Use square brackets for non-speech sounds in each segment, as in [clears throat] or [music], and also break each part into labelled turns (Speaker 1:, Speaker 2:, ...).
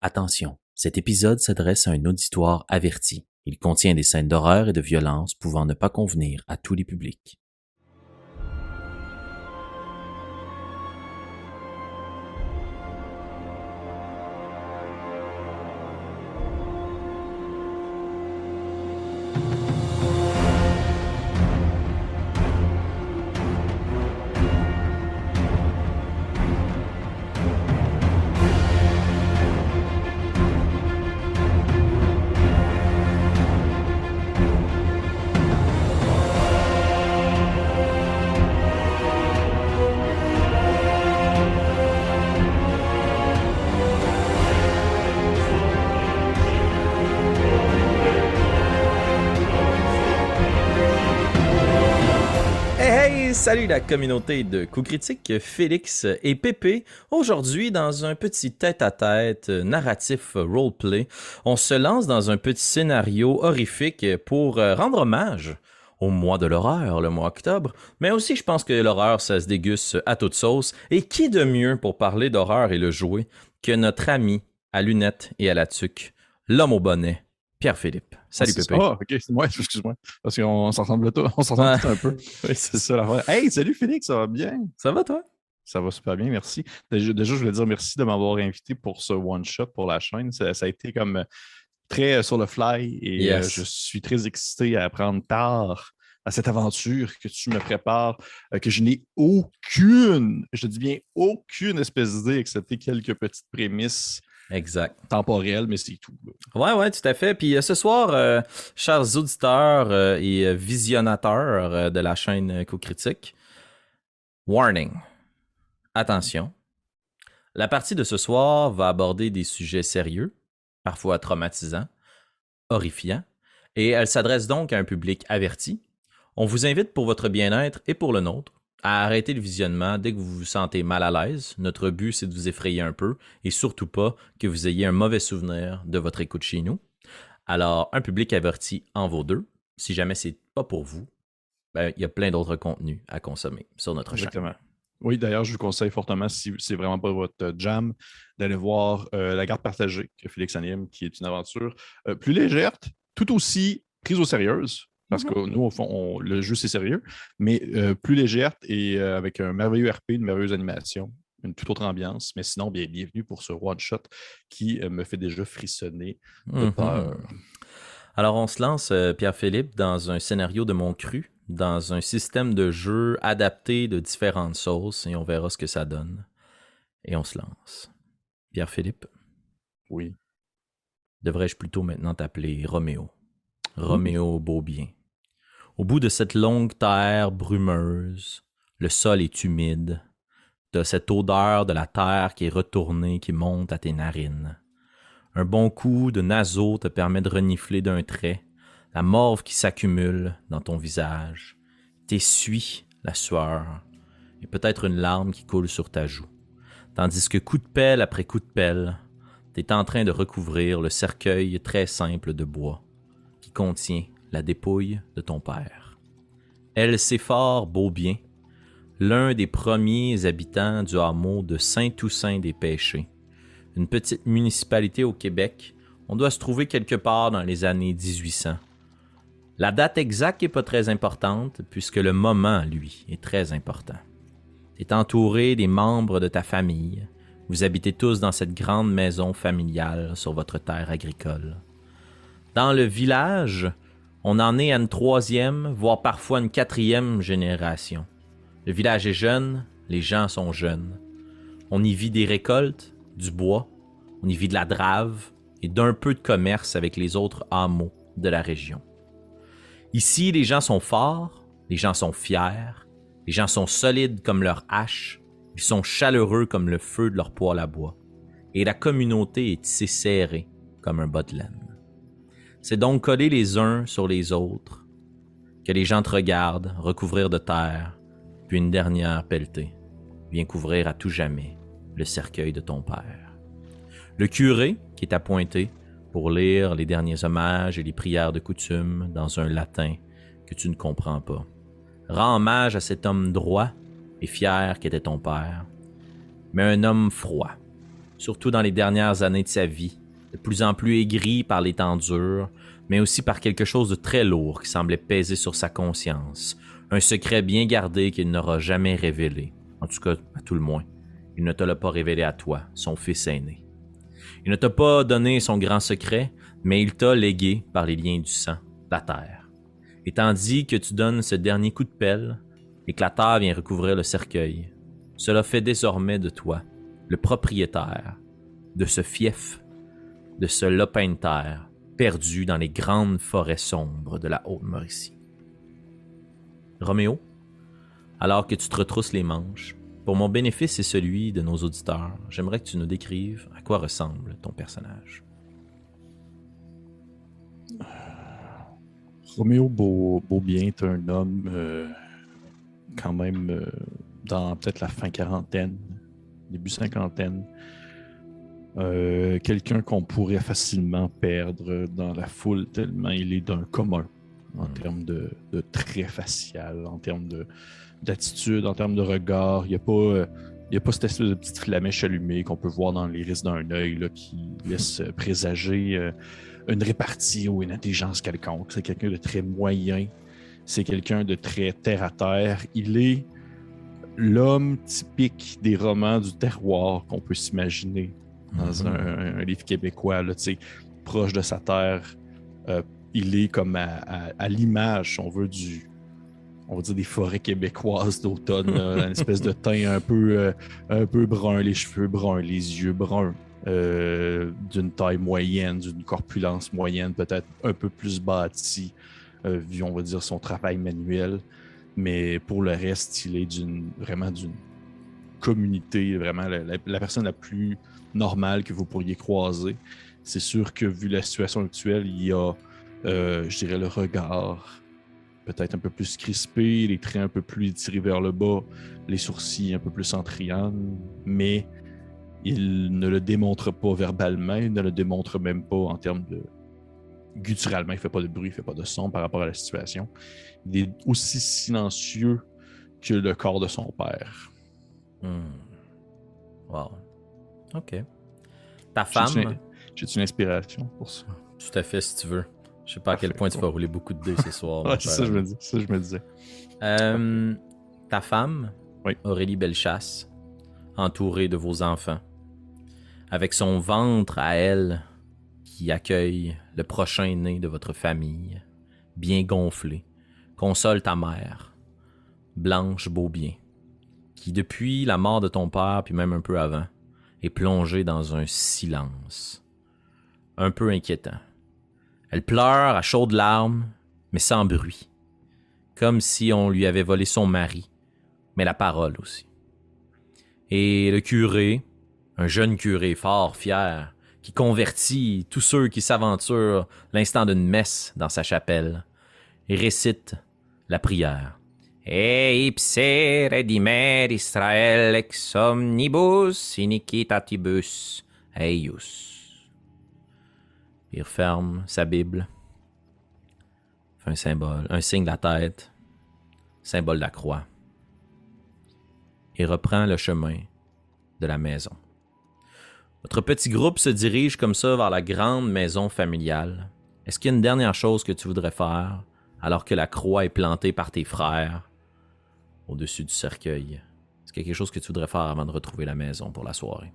Speaker 1: Attention, cet épisode s'adresse à un auditoire averti. Il contient des scènes d'horreur et de violence pouvant ne pas convenir à tous les publics. Communauté de coups critiques, Félix et Pépé. Aujourd'hui, dans un petit tête-à-tête euh, narratif euh, roleplay, on se lance dans un petit scénario horrifique pour euh, rendre hommage au mois de l'horreur, le mois octobre, mais aussi je pense que l'horreur, ça se déguste à toute sauce. Et qui de mieux pour parler d'horreur et le jouer que notre ami à lunettes et à la tuque, l'homme au bonnet, Pierre-Philippe. Salut Pépé.
Speaker 2: Ah, ok, c'est moi, [laughs] excuse-moi. Parce qu'on s'ensemble tout, on
Speaker 1: Ouais.
Speaker 2: tout un peu. [laughs]
Speaker 1: Oui,
Speaker 2: C'est ça la vraie. Hey, salut Félix, ça va bien?
Speaker 1: Ça va toi?
Speaker 2: Ça va super bien, merci. Déjà, déjà, je voulais dire merci de m'avoir invité pour ce one-shot pour la chaîne. Ça, ça a été comme euh, très euh, sur le fly et
Speaker 1: Yes.
Speaker 2: euh, je suis très excité à prendre part à cette aventure que tu me prépares, euh, que je n'ai aucune, je dis bien aucune espèce d'idée, excepté quelques petites prémices
Speaker 1: Exact.
Speaker 2: temporelles, mais c'est tout. là.
Speaker 1: Ouais, ouais, tout à fait. Puis euh, ce soir, euh, chers auditeurs euh, et visionnateurs de la chaîne Co-Critique, warning. Attention. La partie de ce soir va aborder des sujets sérieux, parfois traumatisants, horrifiants, et elle s'adresse donc à un public averti. On vous invite pour votre bien-être et pour le nôtre à arrêter le visionnement dès que vous vous sentez mal à l'aise. Notre but, c'est de vous effrayer un peu et surtout pas que vous ayez un mauvais souvenir de votre écoute chez nous. Alors, un public averti en vaut deux. Si jamais c'est pas pour vous, ben, il y a plein d'autres contenus à consommer sur notre chaîne.
Speaker 2: Exactement. Oui, d'ailleurs, je vous conseille fortement, si c'est vraiment pas votre jam, d'aller voir euh, La garde partagée que Félix anime, qui est une aventure euh, plus légère, tout aussi prise au sérieux. Parce que nous, au fond, on- le jeu, c'est sérieux, mais euh, plus légère et euh, avec un merveilleux RP, une merveilleuse animation, une toute autre ambiance. Mais sinon, bien, bienvenue pour ce one-shot qui euh, me fait déjà frissonner de
Speaker 1: Mhm.
Speaker 2: peur.
Speaker 1: Alors, on se lance, Pierre-Philippe, dans un scénario de mon cru, dans un système de jeu adapté de différentes sauces, et on verra ce que ça donne. Et on se lance. Pierre-Philippe,
Speaker 2: Oui.
Speaker 1: devrais-je plutôt maintenant t'appeler Roméo? Roméo Beaubien. Au bout de cette longue terre brumeuse, le sol est humide. T'as cette odeur de la terre qui est retournée, qui monte à tes narines. Un bon coup de naseau te permet de renifler d'un trait, la morve qui s'accumule dans ton visage, t'essuie la sueur, et peut-être une larme qui coule sur ta joue. Tandis que coup de pelle après coup de pelle, t'es en train de recouvrir le cercueil très simple de bois qui contient la dépouille de ton père. Elle fort Beaubien, l'un des premiers habitants du hameau de Saint-Toussaint-des-Pêchés, une petite municipalité au Québec. On doit se trouver quelque part dans les années 1800. La date exacte n'est pas très importante, puisque le moment, lui, est très important. Tu es entouré des membres de ta famille. Vous habitez tous dans cette grande maison familiale sur votre terre agricole. Dans le village, on en est à une troisième, voire parfois une quatrième génération. Le village est jeune, les gens sont jeunes. On y vit des récoltes, du bois, on y vit de la drave et d'un peu de commerce avec les autres hameaux de la région. Ici, les gens sont forts, les gens sont fiers, les gens sont solides comme leur hache, ils sont chaleureux comme le feu de leur poêle à bois, et la communauté est tissée serrée comme un bas. C'est donc coller les uns sur les autres, que les gens te regardent recouvrir de terre, puis une dernière pelletée vient couvrir à tout jamais le cercueil de ton père. Le curé, qui est appointé pour lire les derniers hommages et les prières de coutume dans un latin que tu ne comprends pas, rend hommage à cet homme droit et fier qu'était ton père, mais un homme froid, surtout dans les dernières années de sa vie, de plus en plus aigri par les temps durs, mais aussi par quelque chose de très lourd qui semblait peser sur sa conscience, un secret bien gardé qu'il n'aura jamais révélé, en tout cas à tout le moins. Il ne te l'a pas révélé à toi, son fils aîné. Il ne t'a pas donné son grand secret, mais il t'a légué par les liens du sang, la terre. Et tandis que tu donnes ce dernier coup de pelle, et que la terre vient recouvrir le cercueil, cela fait désormais de toi le propriétaire de ce fief, de ce lopin de terre perdu dans les grandes forêts sombres de la Haute-Mauricie. Roméo, alors que tu te retrousses les manches, pour mon bénéfice et celui de nos auditeurs, j'aimerais que tu nous décrives à quoi ressemble ton personnage.
Speaker 2: Roméo Beaubien est un homme euh, quand même euh, dans peut-être la fin quarantaine, début cinquantaine. Euh, quelqu'un qu'on pourrait facilement perdre dans la foule tellement il est d'un commun en hmm. termes de, de traits facial, en termes d'attitude, en termes de regard. Il n'y a pas. Euh, il a pas cette espèce de petite flamèche allumée qu'on peut voir dans l'iris d'un œil qui laisse présager euh, une répartie ou une intelligence quelconque. C'est quelqu'un de très moyen. C'est quelqu'un de très terre à terre. Il est l'homme typique des romans du terroir qu'on peut s'imaginer dans mhm. un, livre québécois, là, proche de sa terre. Euh, il est comme à, l'image, si on veut, du, on va dire des forêts québécoises d'automne, une [laughs] espèce de teint un peu, euh, un peu brun, les cheveux bruns, les yeux bruns, euh, d'une taille moyenne, d'une corpulence moyenne, peut-être un peu plus bâti, vu, on va dire, son travail manuel. Mais pour le reste, il est d'une vraiment d'une communauté, vraiment la, personne la plus normale que vous pourriez croiser. C'est sûr que vu la situation actuelle, il y a, euh, je dirais, le regard peut-être un peu plus crispé, les traits un peu plus tirés vers le bas, les sourcils un peu plus en triangle, mais il ne le démontre pas verbalement, il ne le démontre même pas en termes de, gutturalement, il ne fait pas de bruit, il ne fait pas de son par rapport à la situation. Il est aussi silencieux que le corps de son père.
Speaker 1: Hmm. Wow. OK. Ta femme?
Speaker 2: J'ai une inspiration pour ça?
Speaker 1: Tout à fait, si tu veux. Je sais pas à quel point tu vas rouler beaucoup de dés ce soir. [laughs]
Speaker 2: ouais, c'est ça, je me dis, ça, je me disais.
Speaker 1: Euh, ta femme, Aurélie Bellechasse, entourée de vos enfants, avec son ventre à elle qui accueille le prochain né de votre famille, bien gonflé, console ta mère, Blanche Beaubien, qui depuis la mort de ton père, puis même un peu avant, est plongée dans un silence, un peu inquiétant. Elle pleure à chaudes larmes, mais sans bruit, comme si on lui avait volé son mari, mais la parole aussi. Et le curé, un jeune curé fort fier, qui convertit tous ceux qui s'aventurent l'instant d'une messe dans sa chapelle et récite la prière. E ipse redimer Israel ex omnibus iniquitatibus eius. Il referme sa Bible, fait un symbole, un signe de la tête, symbole de la croix, et reprend le chemin de la maison. Votre petit groupe se dirige comme ça vers la grande maison familiale. Est-ce qu'il y a une dernière chose que tu voudrais faire alors que la croix est plantée par tes frères? Au-dessus du cercueil? Est-ce qu'il y a quelque chose que tu voudrais faire avant de retrouver la maison pour la soirée?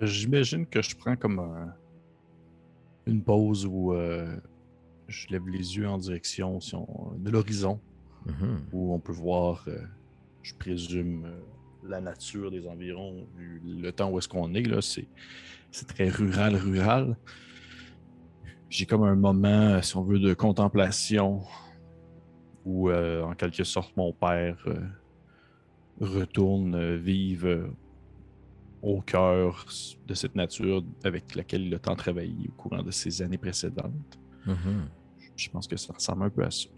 Speaker 2: J'imagine que je prends comme une pause où euh, je lève les yeux en direction de l'horizon, mm-hmm. où on peut voir, euh, je présume, euh, la nature des environs, vu le temps où est-ce qu'on est, là, c'est, c'est très rural, rural. J'ai comme un moment, si on veut, de contemplation où, euh, en quelque sorte, mon père euh, retourne euh, vivre au cœur de cette nature avec laquelle il a tant travaillé au courant de ces années précédentes. Mm-hmm. Je pense que ça ressemble un peu à ça.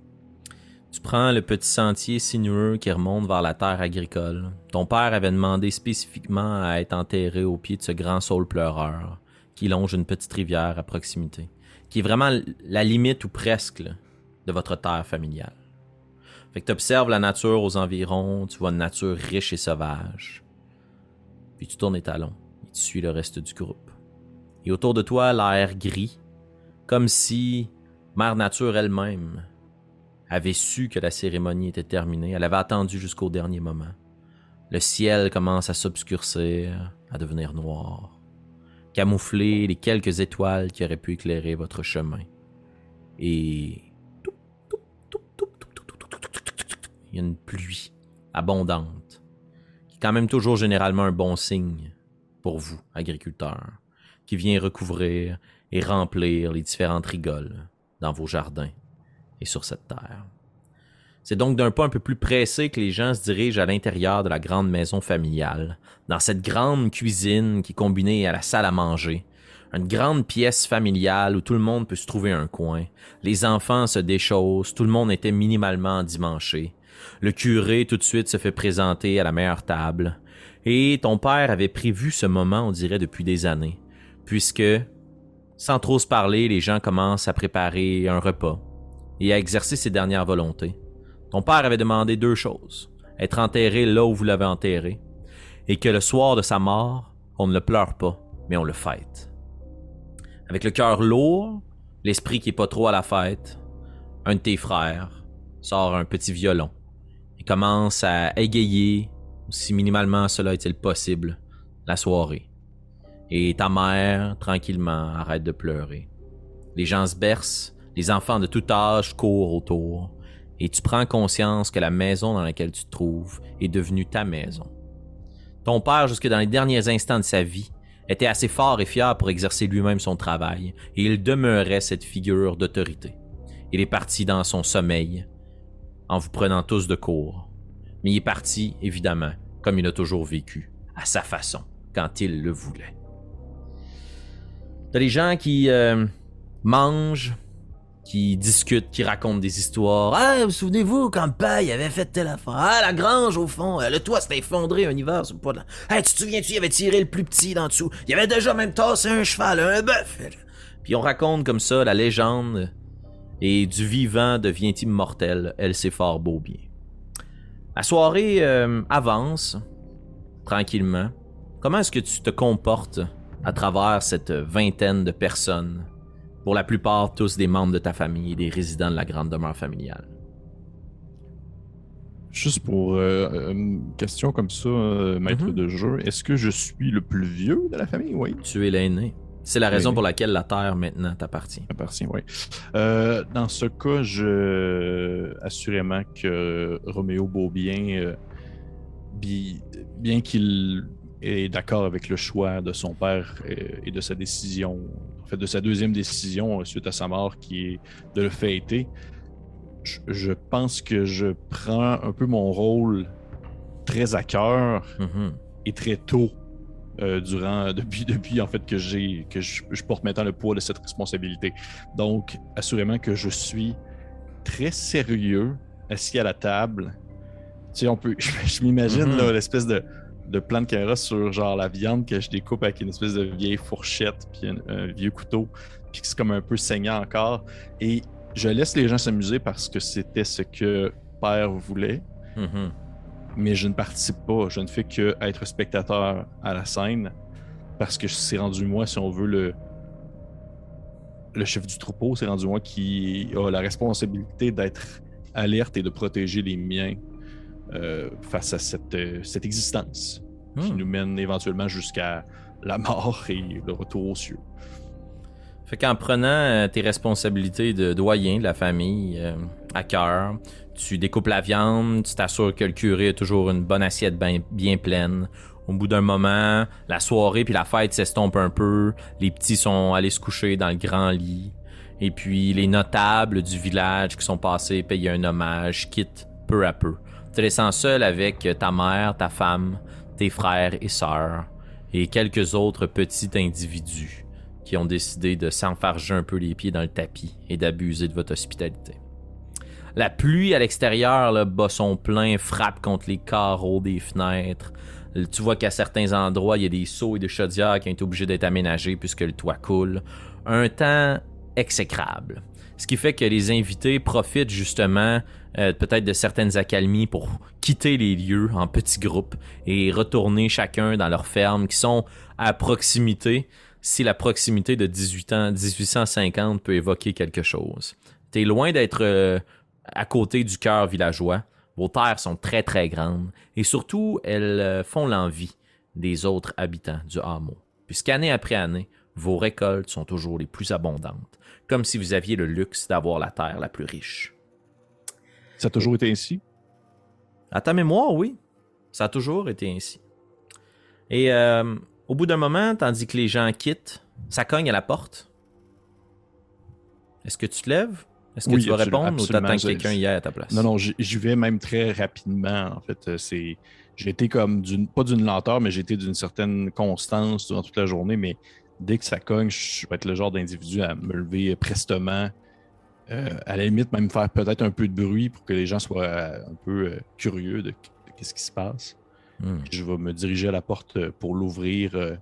Speaker 1: Tu prends le petit sentier sinueux qui remonte vers la terre agricole. Ton père avait demandé spécifiquement à être enterré au pied de ce grand saule pleureur qui longe une petite rivière à proximité, qui est vraiment la limite ou presque de votre terre familiale. Fait que tu observes la nature aux environs, tu vois une nature riche et sauvage. puis tu tournes les talons et tu suis le reste du groupe. Et autour de toi, l'air gris, comme si Mère Nature elle-même avait su que la cérémonie était terminée. Elle avait attendu jusqu'au dernier moment. Le ciel commence à s'obscurcir, à devenir noir, camoufler les quelques étoiles qui auraient pu éclairer votre chemin. Et il y a une pluie abondante, qui est quand même toujours généralement un bon signe pour vous, agriculteurs, qui vient recouvrir et remplir les différentes rigoles dans vos jardins et sur cette terre. C'est donc d'un pas un peu plus pressé que les gens se dirigent à l'intérieur de la grande maison familiale, dans cette grande cuisine qui est combinée à la salle à manger, une grande pièce familiale où tout le monde peut se trouver un coin. Les enfants se déchaussent, tout le monde était minimalement dimanché. Le curé tout de suite se fait présenter à la meilleure table. Et ton père avait prévu ce moment, on dirait, depuis des années, puisque, sans trop se parler, les gens commencent à préparer un repas et à exercer ses dernières volontés. Ton père avait demandé deux choses. Être enterré là où vous l'avez enterré, et que le soir de sa mort, on ne le pleure pas, mais on le fête. Avec le cœur lourd, l'esprit qui est pas trop à la fête, un de tes frères sort un petit violon commence à égayer, aussi minimalement cela est-il possible, la soirée. Et ta mère, tranquillement, arrête de pleurer. Les gens se bercent, les enfants de tout âge courent autour, et tu prends conscience que la maison dans laquelle tu te trouves est devenue ta maison. Ton père, jusque dans les derniers instants de sa vie, était assez fort et fier pour exercer lui-même son travail, et il demeurait cette figure d'autorité. Il est parti dans son sommeil, en vous prenant tous de court. Mais il est parti, évidemment, comme il a toujours vécu, à sa façon, quand il le voulait. T'as des gens qui euh, mangent, qui discutent, qui racontent des histoires. Ah, vous souvenez-vous quand Paille avait fait telle affaire? Ah, la grange au fond, euh, le toit s'est effondré un hiver sur le de la... Hey, tu te souviens-tu, il avait tiré le plus petit d'en dessous. Il avait déjà même tassé un cheval, un bœuf. Puis on raconte comme ça la légende et du vivant devient immortel, elle sait fort beau bien. La soirée euh, avance tranquillement. Comment est-ce que tu te comportes à travers cette vingtaine de personnes? Pour la plupart tous des membres de ta famille et des résidents de la grande demeure familiale.
Speaker 2: Juste pour euh, une question comme ça, euh, maître
Speaker 1: Mhm.
Speaker 2: de jeu, est-ce que je suis le plus vieux de la famille? Oui.
Speaker 1: Tu es l'aîné. C'est la raison pour laquelle la terre maintenant t'appartient.
Speaker 2: Appartient, oui. Euh, dans ce cas, je assurément que Roméo Beaubien, euh, bi- bien qu'il est d'accord avec le choix de son père euh, et de sa décision, en fait de sa deuxième décision suite à sa mort, qui est de le fêter, je, je pense que je prends un peu mon rôle très à cœur
Speaker 1: Mhm.
Speaker 2: et très tôt euh, durant [laughs] depuis depuis en fait que j'ai que je, je porte maintenant le poids de cette responsabilité. Donc assurément que je suis très sérieux assis à la table. Tu sais on peut [laughs] je, je m'imagine
Speaker 1: Mhm.
Speaker 2: là, l'espèce de de plan de caméra sur genre la viande que je découpe avec une espèce de vieille fourchette puis un, un vieux couteau puis que c'est comme un peu saignant encore et je laisse les gens s'amuser parce que c'était ce que père voulait
Speaker 1: Mhm.
Speaker 2: Mais je ne participe pas. Je ne fais que être spectateur à la scène parce que c'est rendu moi, si on veut, le, le chef du troupeau. C'est rendu moi qui a la responsabilité d'être alerte et de protéger les miens euh, face à cette, euh, cette existence qui
Speaker 1: Hmm.
Speaker 2: nous mène éventuellement jusqu'à la mort et le retour aux cieux.
Speaker 1: Fait qu'en prenant euh, tes responsabilités de doyen de la famille euh, à cœur, tu découpes la viande, tu t'assures que le curé a toujours une bonne assiette bien, bien pleine. Au bout d'un moment, la soirée puis la fête s'estompe un peu, les petits sont allés se coucher dans le grand lit, et puis les notables du village qui sont passés payer un hommage quittent peu à peu, te laissant seul avec ta mère, ta femme, tes frères et sœurs, et quelques autres petits individus qui ont décidé de s'enfarger un peu les pieds dans le tapis et d'abuser de votre hospitalité. La pluie à l'extérieur là, bat son plein, frappe contre les carreaux des fenêtres. Tu vois qu'à certains endroits, il y a des seaux et des chaudières qui ont été obligés d'être aménagés puisque le toit coule. Un temps exécrable. Ce qui fait que les invités profitent justement euh, peut-être de certaines accalmies pour quitter les lieux en petits groupes et retourner chacun dans leurs fermes qui sont à proximité si la proximité de 18 ans, 1850 peut évoquer quelque chose. T'es loin d'être euh, à côté du cœur villageois. Vos terres sont très très grandes et surtout elles euh, font l'envie des autres habitants du hameau. Puisqu'année après année, vos récoltes sont toujours les plus abondantes, comme si vous aviez le luxe d'avoir la terre la plus riche.
Speaker 2: Ça a toujours été ainsi?
Speaker 1: À ta mémoire, oui. Ça a toujours été ainsi. Et euh, au bout d'un moment, tandis que les gens quittent, ça cogne à la porte. Est-ce que tu te lèves? Est-ce que
Speaker 2: Oui,
Speaker 1: tu vas répondre ou t'attends que quelqu'un y aille à ta place?
Speaker 2: Non, non, j'y vais même très rapidement. En fait, Euh, c'est. J'ai été comme d'une. Pas d'une lenteur, mais j'ai été d'une certaine constance durant toute la journée. Mais dès que ça cogne, je vais être le genre d'individu à me lever prestement. Euh, à la limite, même faire peut-être un peu de bruit pour que les gens soient euh, un peu euh, curieux de, de qu'est-ce qui se passe.
Speaker 1: Hmm,
Speaker 2: je vais me diriger à la porte euh, pour l'ouvrir euh,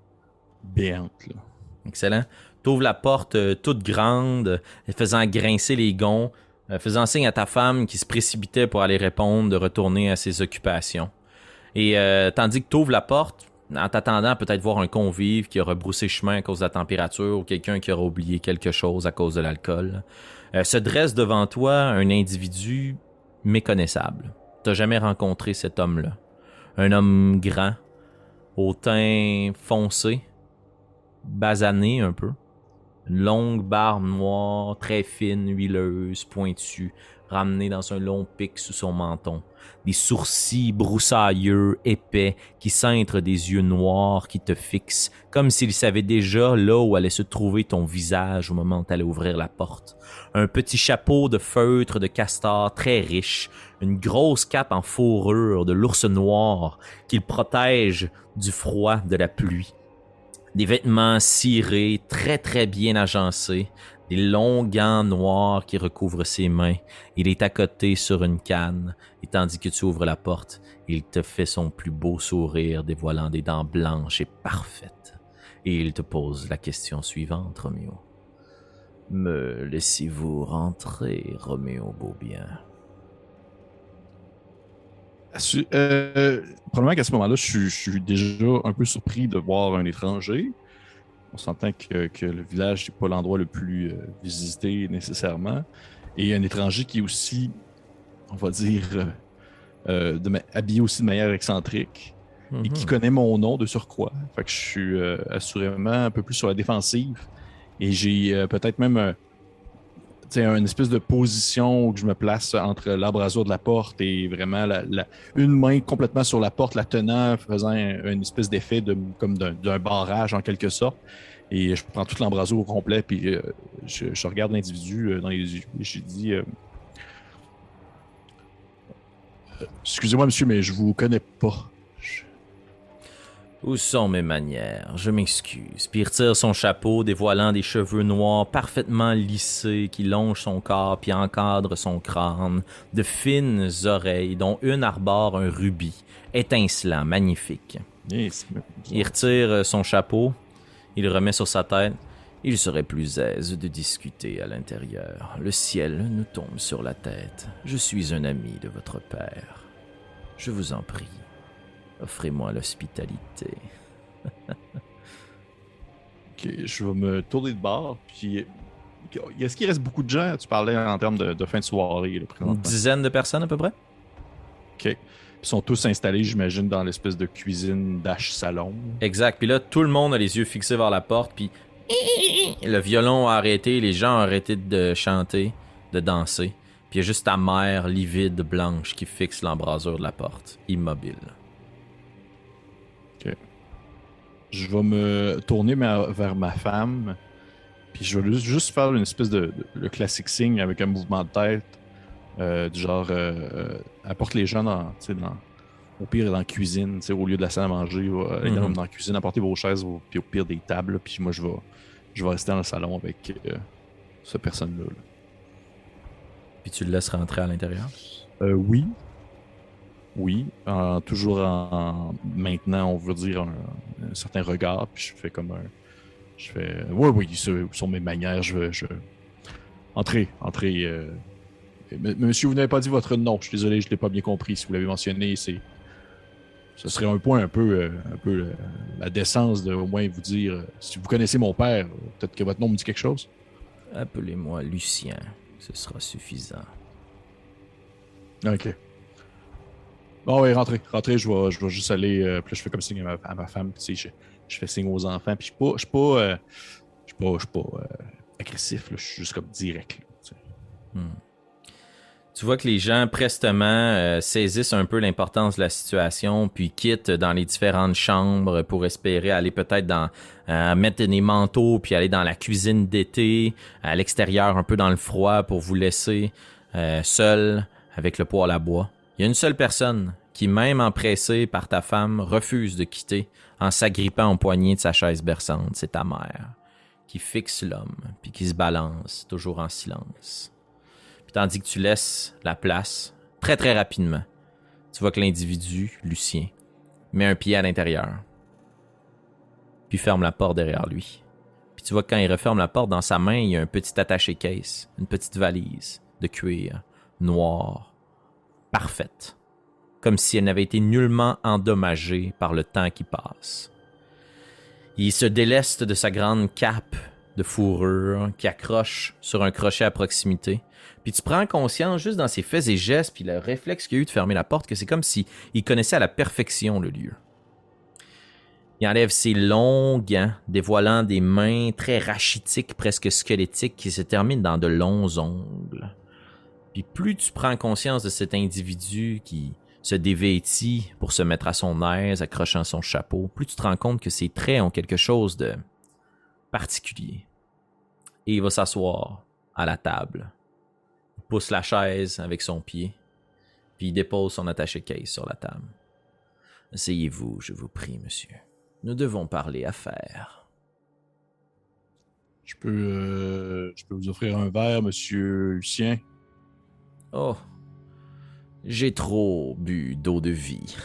Speaker 2: béante. là.
Speaker 1: Excellent. T'ouvres la porte euh, toute grande, faisant grincer les gonds, euh, faisant signe à ta femme qui se précipitait pour aller répondre de retourner à ses occupations. Et tandis que tu ouvres la porte, en t'attendant à peut-être voir un convive qui aura broussé chemin à cause de la température ou quelqu'un qui aura oublié quelque chose à cause de l'alcool, euh, se dresse devant toi un individu méconnaissable. T'as jamais rencontré cet homme-là. Un homme grand, au teint foncé, basané un peu. Une longue barbe noire, très fine, huileuse, pointue, ramenée dans un long pic sous son menton. Des sourcils broussailleux, épais, qui cintrent des yeux noirs qui te fixent, comme s'il savait déjà là où allait se trouver ton visage au moment où t'allais ouvrir la porte. Un petit chapeau de feutre de castor très riche, une grosse cape en fourrure de l'ours noir qui le protège du froid de la pluie des vêtements cirés, très très bien agencés, des longs gants noirs qui recouvrent ses mains. Il est à côté sur une canne, et tandis que tu ouvres la porte, il te fait son plus beau sourire dévoilant des dents blanches et parfaites. Et il te pose la question suivante, Roméo. Me laissez-vous rentrer, Roméo Beaubien?
Speaker 2: Euh, probablement qu'à ce moment-là, je suis déjà un peu surpris de voir un étranger. On s'entend que, que le village n'est pas l'endroit le plus euh, visité nécessairement. Et un étranger qui est aussi, on va dire, euh, euh, de ma- habillé aussi de manière excentrique et qui
Speaker 1: Mhm.
Speaker 2: connaît mon nom de surcroît. Fait que je suis assurément un peu plus sur la défensive. Et j'ai peut-être même une espèce de position où je me place entre l'embrasure de la porte et vraiment la, une main complètement sur la porte, la tenant, faisant un- une espèce d'effet de, comme d'un barrage en quelque sorte. Et je prends toute l'embrasure au complet, puis euh, je, regarde l'individu euh, dans les yeux je dis Euh, Excusez-moi, monsieur, mais je vous connais pas.
Speaker 1: Où sont mes manières? Je m'excuse. Puis il retire son chapeau, dévoilant des cheveux noirs parfaitement lissés qui longent son corps puis encadrent son crâne, de fines oreilles dont une arbore un rubis, étincelant, magnifique.
Speaker 2: Eh,
Speaker 1: Il retire euh, son chapeau, il le remet sur sa tête. Il serait plus aise de discuter à l'intérieur. Le ciel nous tombe sur la tête. Je suis un ami de votre père. Je vous en prie, offrez-moi l'hospitalité. [laughs]
Speaker 2: Ok, je vais me tourner de bord. Puis, est-ce qu'il reste beaucoup de gens? Tu parlais en termes de, de fin de soirée, là,
Speaker 1: Une dizaine de personnes à peu près?
Speaker 2: Ok. Ils sont tous installés, j'imagine, dans l'espèce de cuisine dash salon.
Speaker 1: Exact. Puis là, tout le monde a les yeux fixés vers la porte, puis le violon a arrêté, les gens ont arrêté de chanter, de danser. Puis il y a juste ta mère, livide, blanche, qui fixe l'embrasure de la porte, immobile.
Speaker 2: Je vais me tourner ma- vers ma femme. Puis je vais juste- faire une espèce de, de- le classique signe avec un mouvement de tête. euh, du genre, euh, euh, apporte les gens dans, tu sais, dans, au pire dans la cuisine, tu sais, au lieu de la salle à manger, dans-
Speaker 1: Mhm.
Speaker 2: dans la cuisine, apportez vos chaises, au- puis au pire des tables. Puis moi, je vais, je vais rester dans le salon avec euh, cette personne-là. là.
Speaker 1: Puis tu le laisses rentrer à l'intérieur?
Speaker 2: Euh, oui. Oui. En- toujours en, maintenant, on veut dire un, un certain regard. Puis je fais comme un. Je fais. Oui, oui, sur, sur mes manières, je, je, entrez, entrez. euh. Monsieur, vous n'avez pas dit votre nom. Je suis désolé, je ne l'ai pas bien compris. Si vous l'avez mentionné, c'est. Ce serait un point un peu, euh, un peu euh, la décence de au moins vous dire euh, si vous connaissez mon père, euh, peut-être que votre nom me dit quelque chose.
Speaker 1: Appelez-moi Lucien. Ce sera suffisant.
Speaker 2: Ok. Bon, oui, rentrez, rentrez. Je vais, je vais juste aller. euh, puis je fais comme signe à ma, femme. puis je, je fais signe aux enfants. Puis je je suis pas, euh, je suis pas, je pas euh, agressif. là, je suis juste comme direct. tu sais.
Speaker 1: Tu vois que les gens prestement euh, saisissent un peu l'importance de la situation, puis quittent dans les différentes chambres pour espérer aller peut-être dans euh, mettre des manteaux, puis aller dans la cuisine d'été, à l'extérieur un peu dans le froid pour vous laisser euh, seul avec le poêle à bois. Il y a une seule personne qui, même empressée par ta femme, refuse de quitter en s'agrippant au poignet de sa chaise berçante. C'est ta mère qui fixe l'homme, puis qui se balance, toujours en silence. Puis tandis que tu laisses la place, très très rapidement, tu vois que l'individu, Lucien, met un pied à l'intérieur, puis ferme la porte derrière lui. Puis tu vois que quand il referme la porte, dans sa main, il y a un petit attaché-case, une petite valise de cuir, noire, parfaite, comme si elle n'avait été nullement endommagée par le temps qui passe. Il se déleste de sa grande cape de fourrure qui accroche sur un crochet à proximité. Puis tu prends conscience juste dans ses faits et gestes, puis le réflexe qu'il a eu de fermer la porte, que c'est comme si il connaissait à la perfection le lieu. Il enlève ses longs gants, dévoilant des mains très rachitiques, presque squelettiques, qui se terminent dans de longs ongles. Puis plus tu prends conscience de cet individu qui se dévêtit pour se mettre à son aise, accrochant son chapeau, plus tu te rends compte que ses traits ont quelque chose de particulier. Et il va s'asseoir à la table. Il pousse la chaise avec son pied, puis il dépose son attaché-case sur la table. Asseyez-vous, je vous prie, monsieur. Nous devons parler affaires.
Speaker 2: Je euh, je peux vous offrir un verre, monsieur Lucien?
Speaker 1: Oh, j'ai trop bu d'eau de vie.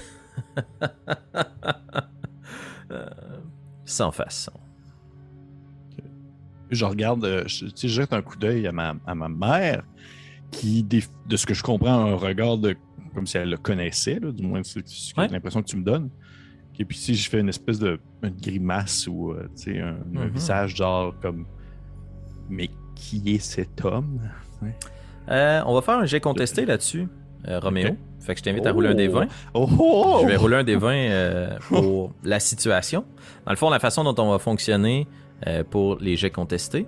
Speaker 1: [laughs] Sans façon.
Speaker 2: Je regarde, euh, je, jette un coup d'œil à ma, à ma mère, qui, de ce que je comprends, a un regard de, comme si elle le connaissait, là, du moins c'est
Speaker 1: Ouais.
Speaker 2: l'impression que tu me donnes. Et puis si je fais une espèce de une grimace ou euh, un,
Speaker 1: Mhm.
Speaker 2: visage genre comme Mais qui est cet homme?
Speaker 1: Euh, on va faire un jet contesté là-dessus, euh, Roméo.
Speaker 2: Ok.
Speaker 1: Fait que je t'invite à rouler un des 20.
Speaker 2: Oh, oh!
Speaker 1: Je vais rouler un des 20 euh, pour [laughs] la situation. Dans le fond, la façon dont on va fonctionner pour les jets contestés.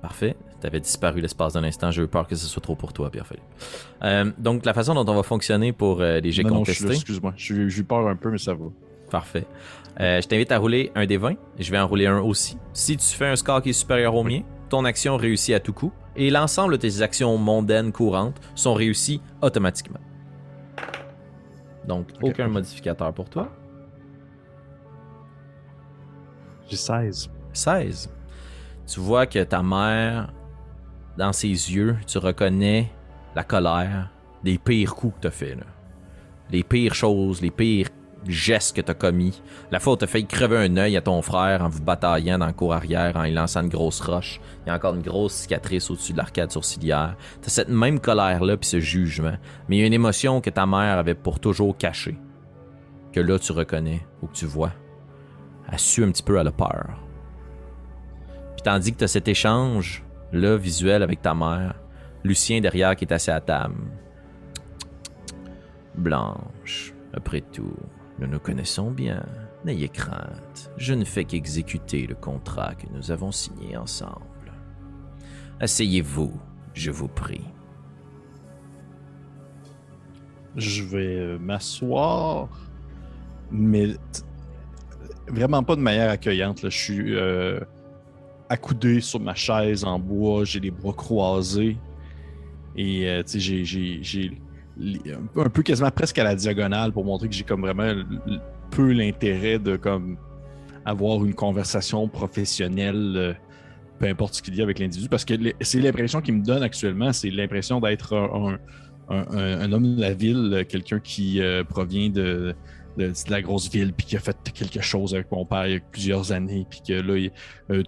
Speaker 1: Parfait. T'avais disparu l'espace d'un instant. J'ai eu peur que ce soit trop pour toi, Pierre-Philippe. Donc, la façon dont on va fonctionner pour les jets
Speaker 2: Non, non,
Speaker 1: contestés.
Speaker 2: excuse-moi. J'ai eu peur un peu, mais ça va.
Speaker 1: Parfait. Je t'invite à rouler un des 20. Je vais en rouler un aussi. Si tu fais un score qui est supérieur au mien, ton action réussit à tout coup. Et l'ensemble de tes actions mondaines courantes sont réussies automatiquement. Donc, aucun modificateur pour toi.
Speaker 2: J'ai 16.
Speaker 1: 16. Tu vois que ta mère, dans ses yeux, tu reconnais la colère des pires coups que t'as fait. Là. Les pires choses, les pires gestes que t'as commis. La fois où t'as failli crever un œil à ton frère en vous bataillant dans le cour arrière, en lui lançant une grosse roche. Il y a encore une grosse cicatrice au-dessus de l'arcade sourcilière. T'as cette même colère-là puis ce jugement. Mais il y a une émotion que ta mère avait pour toujours cachée. Que là, tu reconnais ou que tu vois. Elle sue un petit peu à la peur. Puis tandis que tu as cet échange, là, visuel avec ta mère, Lucien derrière qui est assis à table. Blanche, après tout, nous nous connaissons bien. N'ayez crainte, je ne fais qu'exécuter le contrat que nous avons signé ensemble. Asseyez-vous, je vous prie.
Speaker 2: Je vais euh, m'asseoir, mais vraiment pas de manière accueillante. là. Je suis euh, accoudé sur ma chaise en bois, j'ai les bras croisés et euh, j'ai- un peu- quasiment presque à la diagonale pour montrer que j'ai comme vraiment peu l'intérêt de comme avoir une conversation professionnelle. euh, peu importe ce qu'il y a avec l'individu, parce que c'est l'impression qu'il me donne actuellement, c'est l'impression d'être un, homme de la ville, euh, quelqu'un qui euh, provient de, la grosse ville, puis qui a fait quelque chose avec mon père il y a plusieurs années, puis que là, il, euh,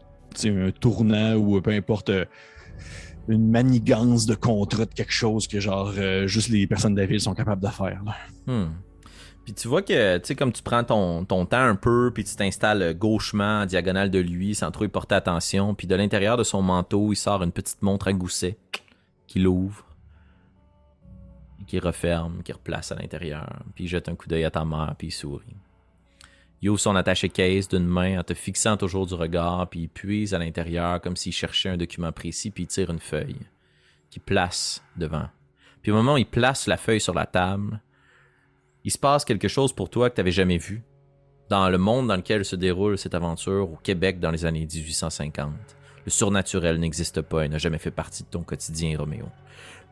Speaker 2: un tournant ou peu importe, une manigance de contrat de quelque chose que genre euh, juste les personnes de la ville sont capables de faire.
Speaker 1: Hmm. Puis tu vois que, tu sais, comme tu prends ton, ton temps un peu, puis tu t'installes gauchement en diagonale de lui sans trop y porter attention, puis de l'intérieur de son manteau, il sort une petite montre à gousset qu'il ouvre, qui referme, qui replace à l'intérieur, puis il jette un coup d'œil à ta mère, puis il sourit. Il ouvre son attaché case d'une main en te fixant toujours du regard, puis il puise à l'intérieur comme s'il cherchait un document précis, puis il tire une feuille qu'il place devant. Puis au moment où il place la feuille sur la table, il se passe quelque chose pour toi que tu n'avais jamais vu dans le monde dans lequel se déroule cette aventure au Québec dans les années 1850. Le surnaturel n'existe pas et n'a jamais fait partie de ton quotidien, Roméo.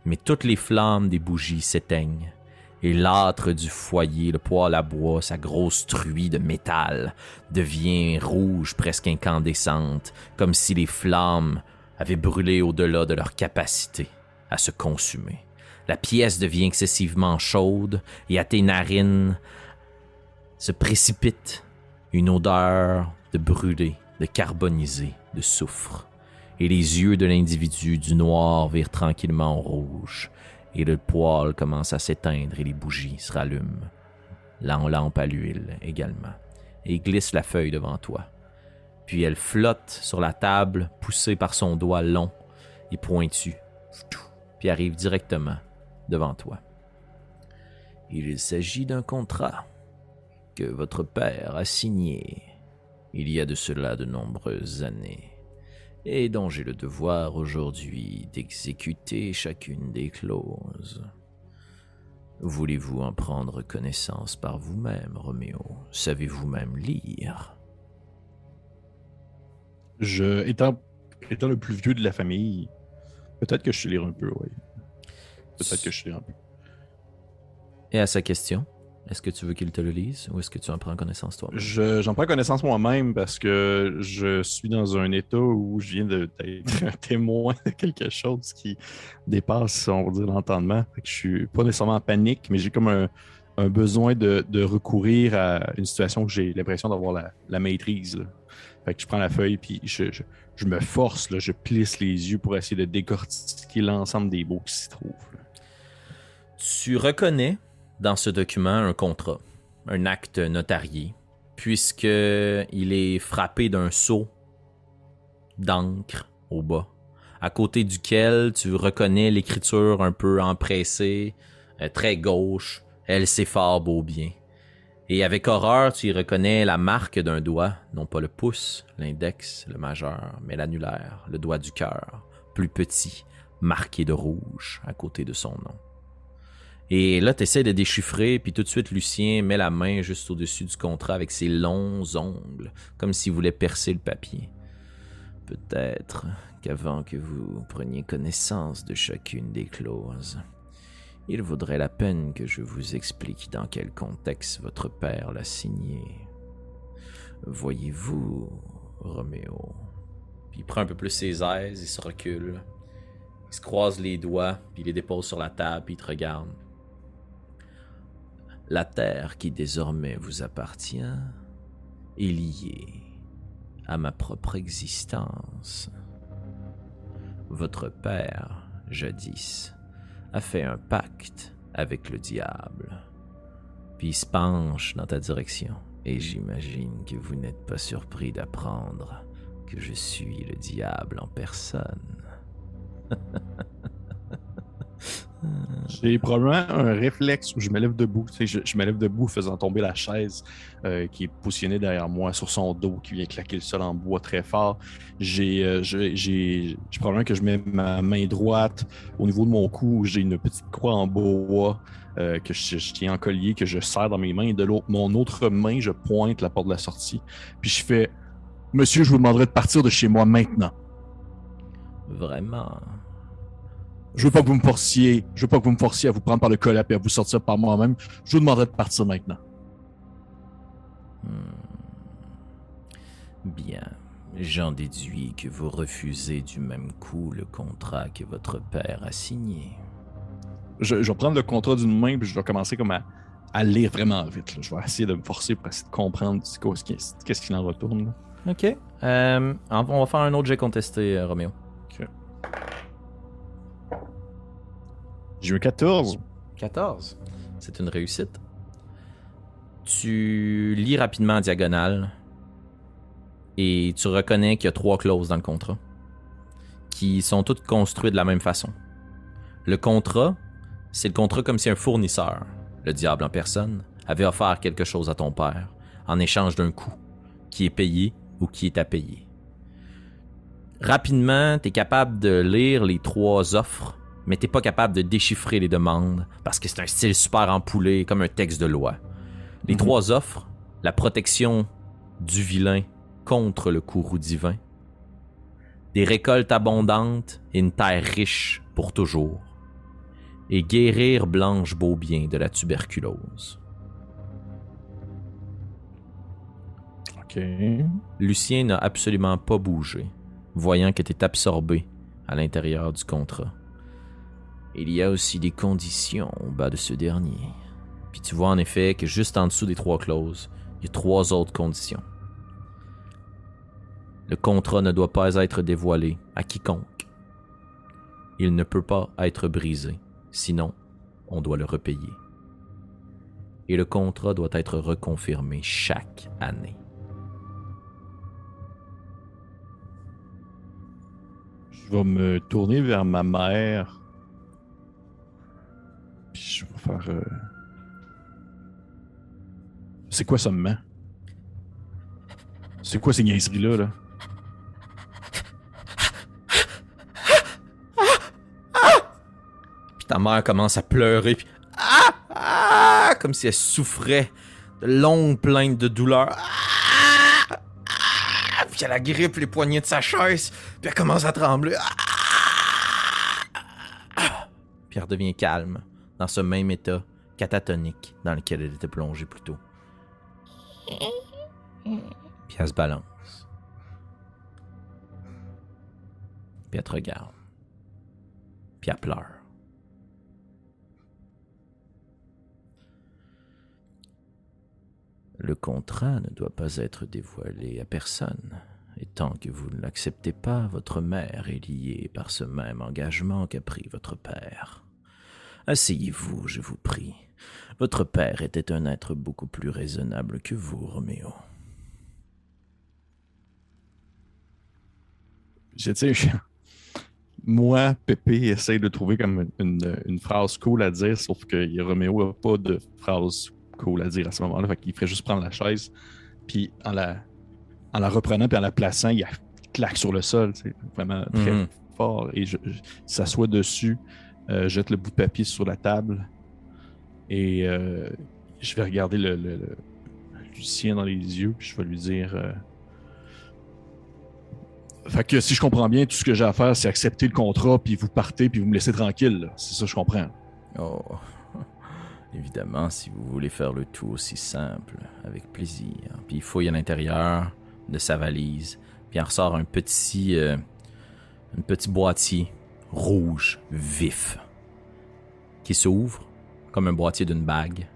Speaker 1: Mais toutes les flammes des bougies s'éteignent et l'âtre du foyer, le poêle à bois, sa grosse truie de métal, devient rouge, presque incandescente, comme si les flammes avaient brûlé au-delà de leur capacité à se consumer. La pièce devient excessivement chaude et à tes narines se précipite une odeur de brûlé, de carbonisé, de soufre. Et les yeux de l'individu du noir virent tranquillement rouge, et le poêle commence à s'éteindre et les bougies se rallument. La lampe à l'huile également. Et glisse la feuille devant toi. Puis elle flotte sur la table, poussée par son doigt long et pointu, puis arrive directement devant toi. Il s'agit d'un contrat que votre père a signé il y a de cela de nombreuses années, et dont j'ai le devoir aujourd'hui d'exécuter chacune des clauses. Voulez-vous en prendre connaissance par vous-même, Roméo? Savez-vous même lire?
Speaker 2: Je, étant, étant le plus vieux de la famille, peut-être que je sais lire un peu, oui. Peut-être que je sais lire un peu.
Speaker 1: Et à sa question, est-ce que tu veux qu'il te le lise ou est-ce que tu en prends connaissance toi
Speaker 2: Je- J'en prends connaissance moi-même parce que je suis dans un état où je viens de- d'être un [laughs] témoin de quelque chose qui dépasse, on va dire, l'entendement. Que Je suis pas nécessairement en panique, mais j'ai comme un, un besoin de, de recourir à une situation où j'ai l'impression d'avoir la, la maîtrise. là. Fait que je prends la feuille puis je, je- je me force, là, je plisse les yeux pour essayer de décortiquer l'ensemble des mots qui s'y trouvent. là.
Speaker 1: Tu reconnais dans ce document un contrat, un acte notarié, puisque il est frappé d'un sceau d'encre au bas, à côté duquel tu reconnais l'écriture un peu empressée, euh, très gauche, elle fort beau bien. Et avec horreur, tu y reconnais la marque d'un doigt, non pas le pouce, l'index, le majeur, mais l'annulaire, le doigt du cœur, plus petit, marqué de rouge à côté de son nom. Et là, tu de déchiffrer, puis tout de suite, Lucien met la main juste au-dessus du contrat avec ses longs ongles, comme s'il voulait percer le papier. Peut-être qu'avant que vous preniez connaissance de chacune des clauses, il vaudrait la peine que je vous explique dans quel contexte votre père l'a signé. Voyez-vous, Roméo? Puis il prend un peu plus ses aises, il se recule. Il se croise les doigts, puis il les dépose sur la table, puis il te regarde. La terre qui désormais vous appartient est liée à ma propre existence. Votre père, jadis, a fait un pacte avec le diable, puis il se penche dans ta direction, et j'imagine que vous n'êtes pas surpris d'apprendre que je suis le diable en personne. [laughs]
Speaker 2: J'ai probablement un réflexe où je me lève debout. Tu sais, je, me lève debout faisant tomber la chaise euh, qui est positionnée derrière moi sur son dos, qui vient claquer le sol en bois très fort. J'ai euh, j'ai- probablement que je mets ma main droite au niveau de mon cou. J'ai une petite croix en bois euh, que je, je tiens en collier, que je serre dans mes mains. Et de l'autre, mon autre main, je pointe la porte de la sortie. Puis je fais Monsieur, je vous demanderai de partir de chez moi maintenant.
Speaker 1: Vraiment.
Speaker 2: Je veux pas que vous me forciez, je veux pas que vous me forciez à vous prendre par le collet et à vous sortir par moi-même. Je vous demanderai de partir maintenant.
Speaker 1: Hmm. Bien. J'en déduis que vous refusez du même coup le contrat que votre père a signé.
Speaker 2: Je, je vais prendre le contrat d'une main puis je vais commencer comme à, à lire vraiment vite. là. Je vais essayer de me forcer pour essayer de comprendre qu'est-ce qu'il en retourne. là.
Speaker 1: Ok. Euh, on va faire un autre jet contesté, euh, Roméo.
Speaker 2: Ok. J'ai eu 14.
Speaker 1: 14. C'est une réussite. Tu lis rapidement en diagonale et tu reconnais qu'il y a trois clauses dans le contrat qui sont toutes construites de la même façon. Le contrat, c'est le contrat comme si un fournisseur, le diable en personne, avait offert quelque chose à ton père en échange d'un coût qui est payé ou qui est à payer. Rapidement, tu es capable de lire les trois offres, mais t'es pas capable de déchiffrer les demandes parce que c'est un style super empoulé comme un texte de loi. Les
Speaker 2: Mhm.
Speaker 1: trois offres, la protection du vilain contre le courroux divin, des récoltes abondantes et une terre riche pour toujours, et guérir Blanche Beaubien de la tuberculose.
Speaker 2: OK.
Speaker 1: Lucien n'a absolument pas bougé, voyant que tu es absorbé à l'intérieur du contrat. Il y a aussi des conditions au bas de ce dernier. Puis tu vois en effet que juste en dessous des trois clauses, il y a trois autres conditions. Le contrat ne doit pas être dévoilé à quiconque. Il ne peut pas être brisé, sinon on doit le repayer. Et le contrat doit être reconfirmé chaque année.
Speaker 2: Je vais me tourner vers ma mère. Euh, C'est quoi ça me ment? C'est quoi ces niaiseries-là, là?
Speaker 1: Puis ta mère commence à pleurer, puis ah, ah, comme si elle souffrait de longues plaintes de douleur. Ah, puis elle agrippe les poignets de sa chaise, puis elle commence à trembler. Puis elle redevient calme, dans ce même état catatonique dans lequel elle était plongée plus tôt. Puis se balance. Puis te regarde. Puis elle pleure. Le contrat ne doit pas être dévoilé à personne. Et tant que vous ne l'acceptez pas, votre mère est liée par ce même engagement qu'a pris votre père. Asseyez-vous, je vous prie. Votre père était un être beaucoup plus raisonnable que vous, Roméo.
Speaker 2: Je, tu sais, je- Moi, Pépé essaye de trouver comme une, phrase cool à dire, sauf que Roméo n'a pas de phrase cool à dire à ce moment-là. Fait qu'il ferait juste prendre la chaise, puis en la, en la reprenant, puis en la plaçant, il claque sur le sol. C'est vraiment très
Speaker 1: Mhm.
Speaker 2: fort. Et je, je- il s'assoit dessus, euh, jette le bout de papier sur la table, et euh, je vais regarder le, le- le- Lucien dans les yeux, puis je vais lui dire. euh, fait que si je comprends bien, tout ce que j'ai à faire, c'est accepter le contrat, puis vous partez, puis vous me laissez tranquille. C'est ça que je comprends.
Speaker 1: Oh, [laughs] évidemment, si vous voulez faire le tout aussi simple, avec plaisir. Puis il fouille à l'intérieur de sa valise, puis il en ressort un petit, euh, un petit boîtier rouge, vif, qui s'ouvre comme un boîtier d'une bague.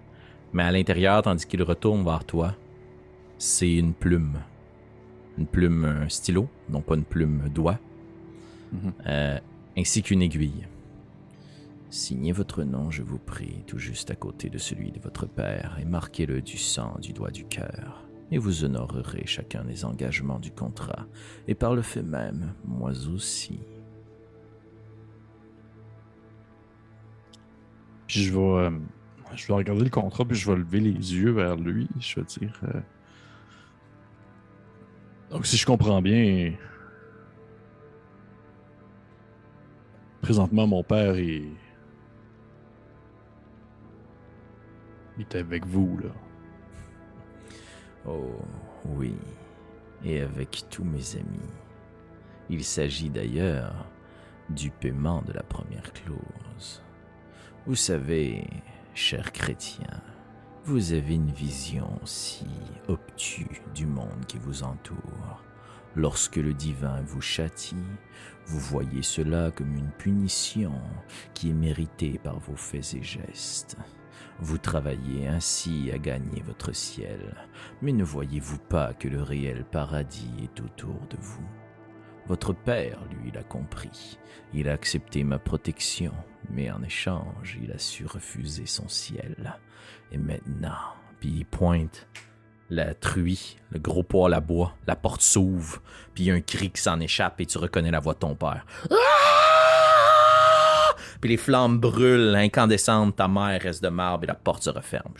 Speaker 1: Mais à l'intérieur, tandis qu'il retourne vers toi, c'est une plume. Une plume, un stylo, non pas une plume doigt,
Speaker 2: Mhm.
Speaker 1: euh, ainsi qu'une aiguille. Signez votre nom, je vous prie, tout juste à côté de celui de votre père, et marquez-le du sang du doigt du cœur. Et vous honorerez chacun des engagements du contrat, et par le fait même, moi aussi.
Speaker 2: Puis je vais, euh, je vais regarder le contrat, puis je vais lever les yeux vers lui. Je vais dire. euh, Donc, si je comprends bien. Présentement, mon père est. Il est avec vous, là.
Speaker 1: Oh, oui, et avec tous mes amis. Il s'agit d'ailleurs du paiement de la première clause. Vous savez, cher chrétien, vous avez une vision si obtue du monde qui vous entoure. Lorsque le divin vous châtie, vous voyez cela comme une punition qui est méritée par vos faits et gestes. Vous travaillez ainsi à gagner votre ciel, mais ne voyez-vous pas que le réel paradis est autour de vous? Votre père, lui, l'a compris. Il a accepté ma protection, mais en échange, il a su refuser son ciel. Et maintenant, puis il pointe la truie, le gros poêle à bois, la porte s'ouvre, puis un cri qui s'en échappe et tu reconnais la voix de ton père. Ah! Puis les flammes brûlent, incandescentes, ta mère reste de marbre et la porte se referme.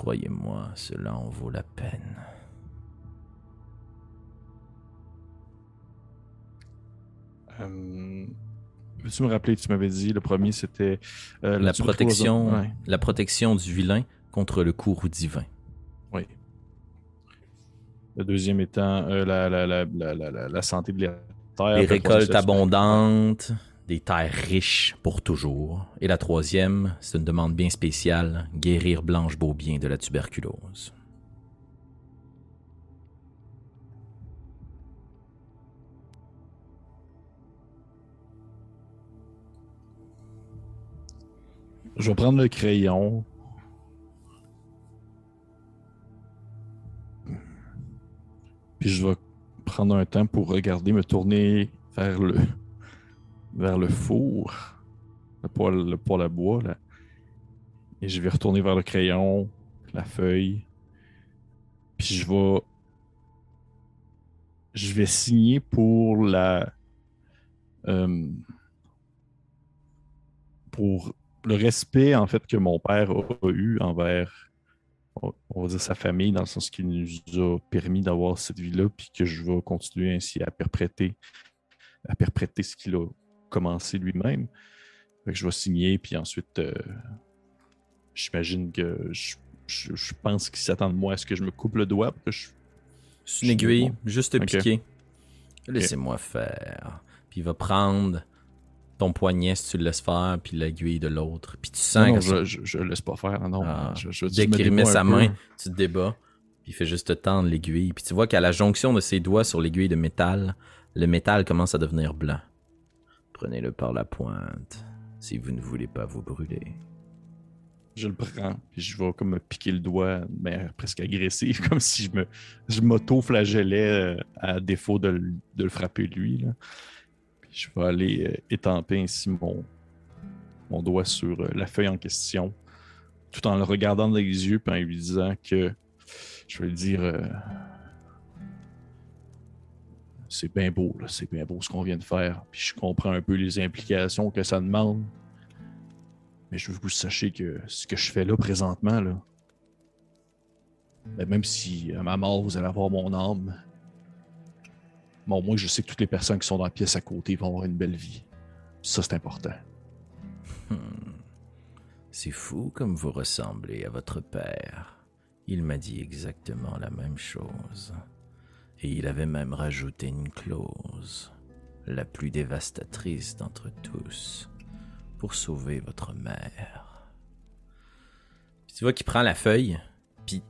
Speaker 1: Croyez-moi, cela en vaut la peine.
Speaker 2: Euh, Veux-tu me rappeler, tu m'avais dit, le premier c'était euh,
Speaker 1: La protection.
Speaker 2: Ouais.
Speaker 1: la protection du vilain contre le courroux divin.
Speaker 2: Oui. Le deuxième étant euh, la, santé de la terre.
Speaker 1: Des
Speaker 2: Le troisième,
Speaker 1: récoltes abondantes, des terres riches pour toujours. Et la troisième, c'est une demande bien spéciale, guérir Blanche Beaubien de la tuberculose.
Speaker 2: Je vais prendre le crayon. Puis je vais prendre un temps pour regarder, me tourner vers le vers le four, le poêle, le poêle à bois là. Et je vais retourner vers le crayon, la feuille. Puis je vais signer pour la euh, pour le respect en fait que mon père a, eu envers sa famille dans le sens qu'il nous a permis d'avoir cette vie-là puis que je vais continuer ainsi à perpréter à perpréter ce qu'il a commencé lui-même. Je vais signer puis ensuite euh, j'imagine que je, je- je pense qu'il s'attend de moi à ce que je me coupe le doigt pour que je
Speaker 1: C'est une aiguille, juste piquer. Laissez-moi faire. Puis il va prendre ton poignet si tu le laisses faire, puis l'aiguille de l'autre. Puis tu sens
Speaker 2: non, non,
Speaker 1: que ça-
Speaker 2: je, je, je laisse pas faire non, non.
Speaker 1: Ah.
Speaker 2: Je, je
Speaker 1: dès qu'il remet sa
Speaker 2: peu.
Speaker 1: main, tu te débats, puis il fait juste te tendre l'aiguille. Puis tu vois qu'à la jonction de ses doigts sur l'aiguille de métal, le métal commence à devenir blanc. Prenez-le par la pointe, si vous ne voulez pas vous brûler.
Speaker 2: Je le prends, puis je vais comme me piquer le doigt manière presque agressive, [laughs] comme si je me je m'auto-flagellais euh, à défaut de, le- de le frapper lui. Je vais aller euh, étamper ainsi mon, mon doigt sur euh, la feuille en question, tout en le regardant dans les yeux, puis en lui disant que je vais lui dire c'est bien beau, c'est bien beau ce qu'on vient de faire, puis je comprends un peu les implications que ça demande. Mais je veux que vous sachiez que ce que je fais là présentement, là, ben, même si à ma mort vous allez avoir mon âme, bon, moins je sais que toutes les personnes qui sont dans la pièce à côté vont avoir une belle vie. Ça, c'est important.
Speaker 1: Hmm. C'est fou comme vous ressemblez à votre père. Il m'a dit exactement la même chose. Et il avait même rajouté une clause, la plus dévastatrice d'entre tous, pour sauver votre mère. Puis tu vois qu'il prend la feuille, puis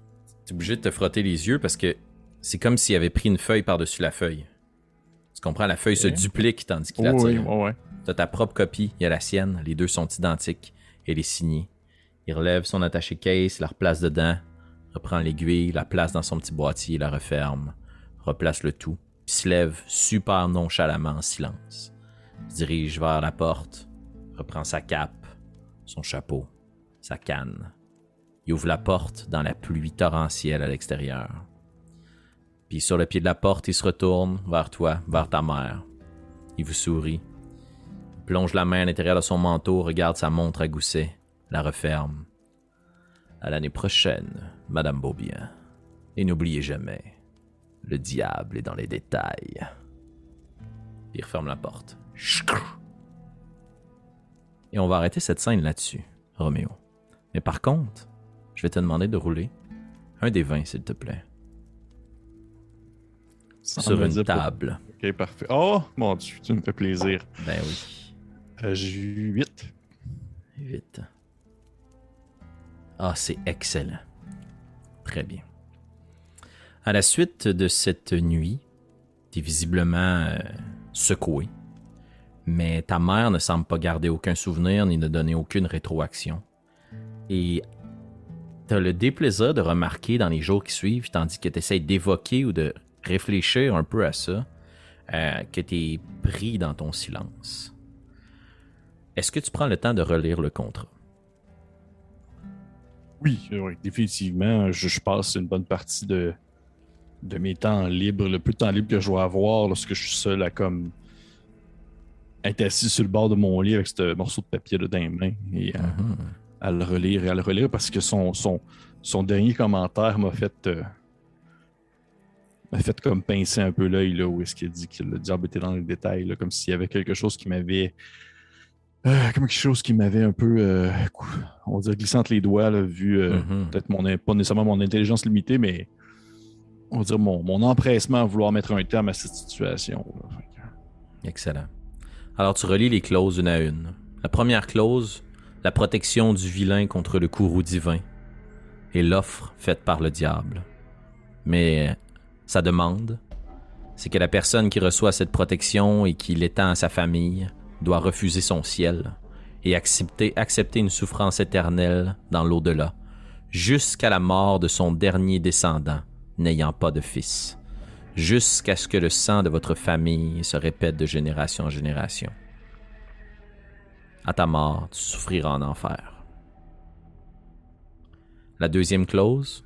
Speaker 1: tu es obligé de te frotter les yeux parce que c'est comme s'il avait pris une feuille par-dessus la feuille. Tu comprends, la feuille se duplique tandis qu'il la
Speaker 2: oui,
Speaker 1: tire.
Speaker 2: ouais, ouais.
Speaker 1: T'as ta propre copie, il y a la sienne, les deux sont identiques, et elle est signée. Il relève son attaché case, la replace dedans, reprend l'aiguille, la place dans son petit boîtier, la referme, replace le tout, puis se lève super nonchalamment en silence. Se dirige vers la porte, reprend sa cape, son chapeau, sa canne. Il ouvre la porte dans la pluie torrentielle à l'extérieur. Puis sur le pied de la porte, il se retourne vers toi, vers ta mère. Il vous sourit plonge la main à l'intérieur de son manteau, regarde sa montre à gousset, la referme. À l'année prochaine, Madame Beaubien. Et n'oubliez jamais, le diable est dans les détails. Il referme la porte. Et on va arrêter cette scène là-dessus, Roméo. Mais par contre, je vais te demander de rouler un des 20, s'il te plaît,
Speaker 2: Sans
Speaker 1: sur une
Speaker 2: pas-
Speaker 1: table.
Speaker 2: Ok, parfait. Oh, mon Dieu, tu me fais plaisir.
Speaker 1: Ben oui.
Speaker 2: Euh, J'ai eu 8.
Speaker 1: Vite. Ah, c'est excellent. Très bien. À la suite de cette nuit, tu es visiblement euh, secoué, mais ta mère ne semble pas garder aucun souvenir ni ne donner aucune rétroaction. Et tu as le déplaisir de remarquer dans les jours qui suivent, tandis que tu essaies d'évoquer ou de réfléchir un peu à ça, euh, que tu es pris dans ton silence. Est-ce que tu prends le temps de relire le contrat?
Speaker 2: Oui, oui définitivement. Je, passe une bonne partie de, de mes temps libres, le peu de temps libre que je dois avoir lorsque je suis seul à comme être assis sur le bord de mon lit avec ce morceau de papier de dans les mains et mhm. à, le relire et à le relire parce que son, son, son dernier commentaire m'a fait euh, m'a fait comme pincer un peu l'œil là où est-ce qu'il dit que le diable était dans les détails comme s'il y avait quelque chose qui m'avait euh, comme quelque chose qui m'avait un peu, euh, on va dire, glissé entre les doigts, vu mhm. peut-être mon, pas nécessairement mon intelligence limitée, mais on va dire mon, mon empressement à vouloir mettre un terme à cette situation.
Speaker 1: Excellent. Alors tu relis les clauses une à une. La première clause, la protection du vilain contre le courroux divin, et l'offre faite par le diable. Mais sa demande, c'est que la personne qui reçoit cette protection et qui l'étend à sa famille doit refuser son ciel et accepter, accepter une souffrance éternelle dans l'au-delà, jusqu'à la mort de son dernier descendant, n'ayant pas de fils jusqu'à ce que le sang de votre famille se répète de génération en génération. À ta mort, tu souffriras en enfer. La deuxième clause,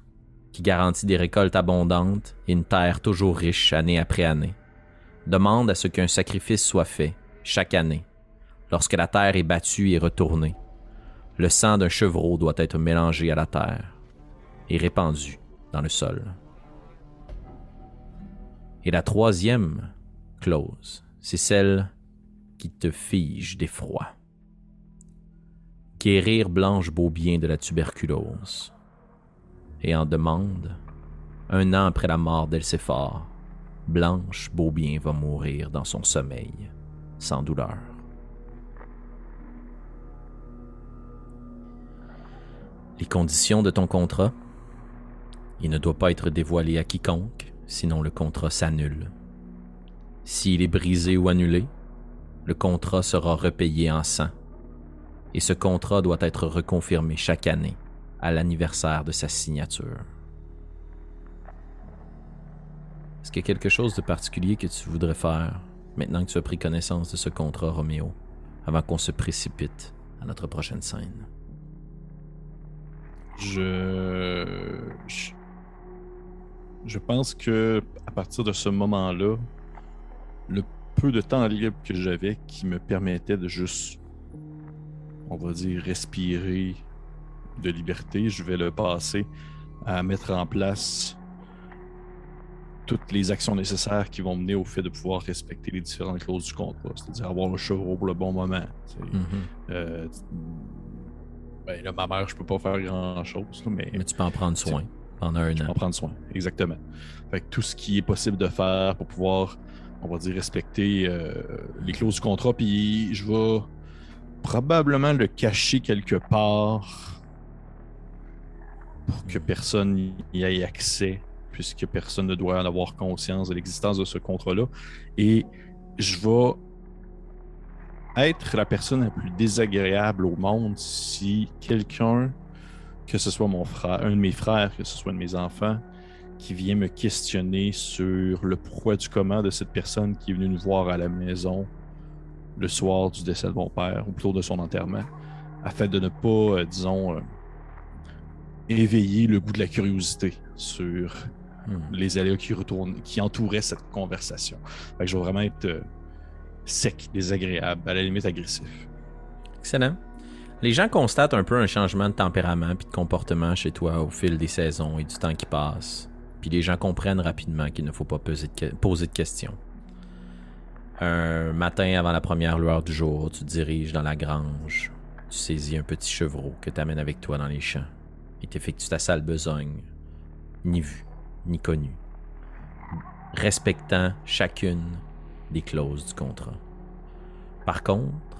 Speaker 1: qui garantit des récoltes abondantes et une terre toujours riche année après année, demande à ce qu'un sacrifice soit fait chaque année, lorsque la terre est battue et retournée. Le sang d'un chevreau doit être mélangé à la terre et répandu dans le sol. Et la troisième clause, c'est celle qui te fige d'effroi. Guérir Blanche Beaubien de la tuberculose. Et en demande, un an après la mort d'Elcéphore, Blanche Beaubien va mourir dans son sommeil, sans douleur. Les conditions de ton contrat, il ne doit pas être dévoilé à quiconque, sinon le contrat s'annule. S'il est brisé ou annulé, le contrat sera repayé en sang, et ce contrat doit être reconfirmé chaque année à l'anniversaire de sa signature. Est-ce qu'il y a quelque chose de particulier que tu voudrais faire maintenant que tu as pris connaissance de ce contrat, Roméo, avant qu'on se précipite à notre prochaine scène?
Speaker 2: Je je pense que à partir de ce moment-là, le peu de temps libre que j'avais qui me permettait de juste, on va dire, respirer de liberté, je vais le passer à mettre en place toutes les actions nécessaires qui vont mener au fait de pouvoir respecter les différentes clauses du contrat, c'est-à-dire avoir le chevreau pour le bon moment. Mm-hmm. Euh, ben là, ma mère, je peux pas faire grand-chose, mais...
Speaker 1: Mais tu peux en prendre soin pendant un an.
Speaker 2: En prendre soin, exactement. Fait tout ce qui est possible de faire pour pouvoir, on va dire, respecter euh, les clauses du contrat, puis je vais probablement le cacher quelque part pour que personne n'y ait accès, puisque personne ne doit en avoir conscience de l'existence de ce contrat-là. Et je vais être la personne la plus désagréable au monde si quelqu'un que ce soit mon frère, un de mes frères, que ce soit un de mes enfants, qui vient me questionner sur le pourquoi du comment de cette personne qui est venue nous voir à la maison le soir du décès de mon père, ou plutôt de son enterrement, afin de ne pas, euh, disons, euh, éveiller le goût de la curiosité sur hmm. les aléas qui, retournent, qui entouraient cette conversation. Fait que je vais vraiment être euh, sec, désagréable, à la limite agressif.
Speaker 1: Excellent. Les gens constatent un peu un changement de tempérament puis de comportement chez toi au fil des saisons et du temps qui passe. Puis les gens comprennent rapidement qu'il ne faut pas poser de, questions. Un matin avant la première lueur du jour, tu te diriges dans la grange. Tu saisis un petit chevreau que tu amènes avec toi dans les champs et t'effectues ta sale besogne, ni vue, ni connue, respectant chacune des clauses du contrat. Par contre,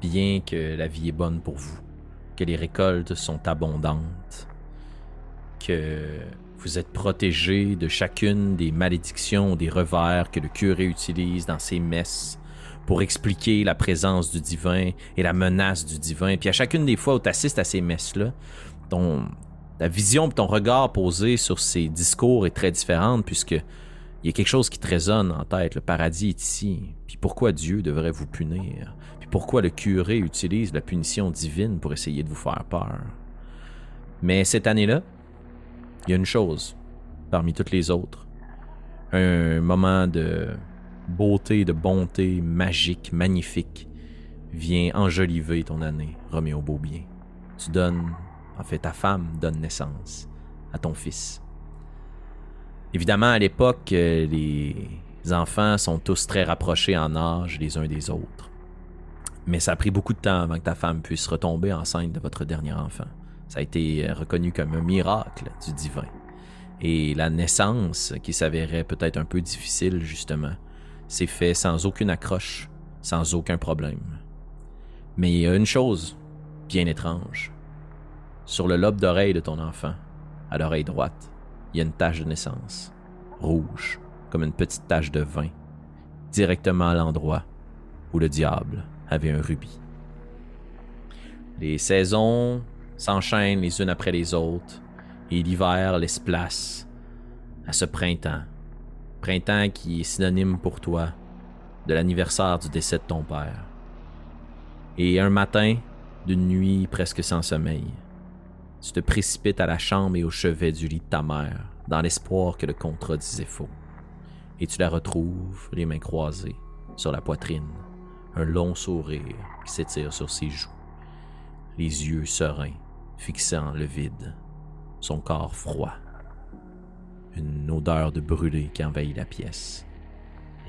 Speaker 1: bien que la vie est bonne pour vous, que les récoltes sont abondantes, que vous êtes protégé de chacune des malédictions, des revers que le curé utilise dans ses messes pour expliquer la présence du divin et la menace du divin. Puis à chacune des fois où tu assistes à ces messes-là, ton, ta vision ton regard posé sur ces discours est très différente puisque il y a quelque chose qui te résonne en tête. Le paradis est ici. Puis pourquoi Dieu devrait vous punir? Pourquoi le curé utilise la punition divine pour essayer de vous faire peur? Mais cette année-là, il y a une chose parmi toutes les autres. Un moment de beauté, de bonté magique, magnifique, vient enjoliver ton année, Roméo Beaubien. Tu donnes, en fait, ta femme donne naissance à ton fils. Évidemment, à l'époque, euh, les enfants sont tous très rapprochés en âge les uns des autres. Mais ça a pris beaucoup de temps avant que ta femme puisse retomber enceinte de votre dernier enfant. Ça a été euh, reconnu comme un miracle du divin. Et la naissance, qui s'avérait peut-être un peu difficile justement, s'est fait sans aucune accroche, sans aucun problème. Mais il y a une chose bien étrange. Sur le lobe d'oreille de ton enfant, à l'oreille droite, il y a une tache de naissance, rouge, comme une petite tache de vin, directement à l'endroit où le diable avait un rubis. Les saisons s'enchaînent les unes après les autres, et l'hiver laisse place à ce printemps. Printemps qui est synonyme pour toi de l'anniversaire du décès de ton père. Et un matin, d'une nuit presque sans sommeil, tu te précipites à la chambre et au chevet du lit de ta mère, dans l'espoir que le contrat disait faux. Et tu la retrouves, les mains croisées, sur la poitrine, un long sourire qui s'étire sur ses joues, les yeux sereins, fixant le vide, son corps froid, une odeur de brûlé qui envahit la pièce.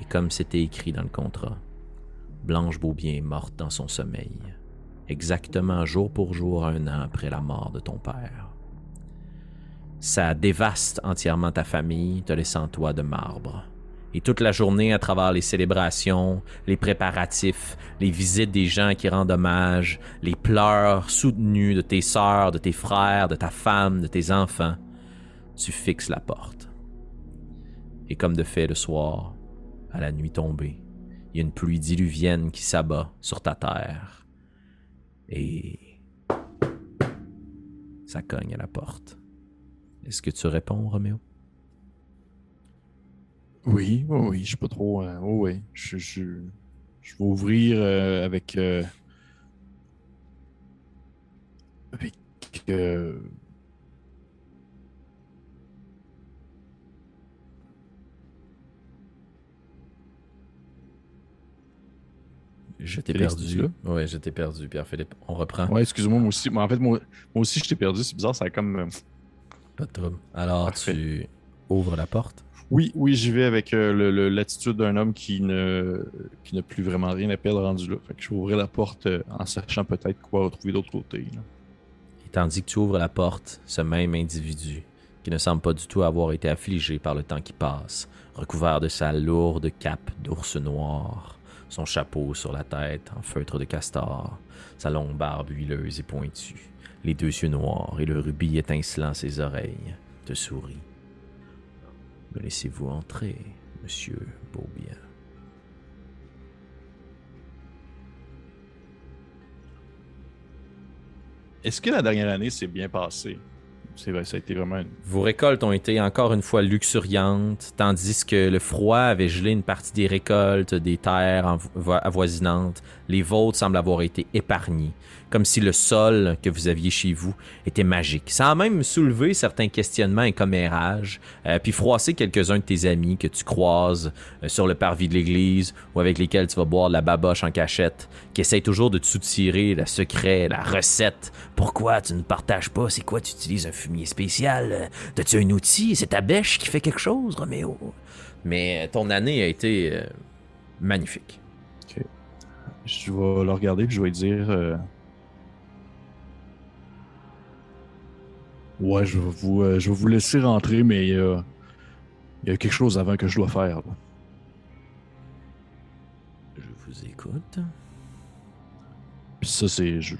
Speaker 1: Et comme c'était écrit dans le contrat, Blanche Beaubien est morte dans son sommeil, exactement jour pour jour un an après la mort de ton père. Ça dévaste entièrement ta famille, te laissant toi de marbre. Et toute la journée, à travers les célébrations, les préparatifs, les visites des gens qui rendent hommage, les pleurs soutenus de tes sœurs, de tes frères, de ta femme, de tes enfants, tu fixes la porte. Et comme de fait le soir, à la nuit tombée, il y a une pluie diluvienne qui s'abat sur ta terre. Et ça cogne à la porte. Est-ce que tu réponds, Roméo?
Speaker 2: Oui, oui, oui, je suis pas trop. Euh, oui, je, je, je vais ouvrir euh, avec. Euh, avec. euh,
Speaker 1: Je t'ai perdu. Ouais, je t'ai perdu, Pierre-Philippe. On reprend.
Speaker 2: Ouais, excuse-moi, moi aussi. Mais en fait, moi, moi aussi, je t'ai perdu. C'est bizarre, ça a comme.
Speaker 1: Pas de trouble. Alors,
Speaker 2: Parfait.
Speaker 1: tu ouvres la porte.
Speaker 2: Oui, oui, j'y vais avec euh, l'attitude d'un homme qui ne qui n'a plus vraiment rien à perdre rendu là. Fait que je vais ouvrir la porte euh, en sachant peut-être quoi retrouver de l'autre côté.
Speaker 1: Et tandis que tu ouvres la porte, ce même individu, qui ne semble pas du tout avoir été affligé par le temps qui passe, recouvert de sa lourde cape d'ours noir, son chapeau sur la tête en feutre de castor, sa longue barbe huileuse et pointue, les deux yeux noirs et le rubis étincelant ses oreilles, te sourit. Me laissez-vous entrer, monsieur Beaubien.
Speaker 2: Est-ce que la dernière année s'est bien passée? C'est vrai, ça a été vraiment une...
Speaker 1: Vos récoltes ont été encore une fois luxuriantes, tandis que le froid avait gelé une partie des récoltes des terres avoisinantes. Les vôtres semblent avoir été épargnis, comme si le sol que vous aviez chez vous était magique. Ça a même soulevé certains questionnements et commérages, euh, puis froissé quelques-uns de tes amis que tu croises euh, sur le parvis de l'église ou avec lesquels tu vas boire de la baboche en cachette, qui essayent toujours de te soutirer le secret, la recette. Pourquoi tu ne partages pas? C'est quoi? Tu utilises un fumier spécial? Euh, T'as-tu un outil? C'est ta bêche qui fait quelque chose, Roméo? Mais ton année a été magnifique.
Speaker 2: Je vais le regarder puis je vais lui dire... euh, Ouais, je vais, vous, euh, je vais vous laisser rentrer, mais euh, il y a quelque chose avant que je dois faire. là.
Speaker 1: Je vous écoute.
Speaker 2: Puis ça, c'est. je-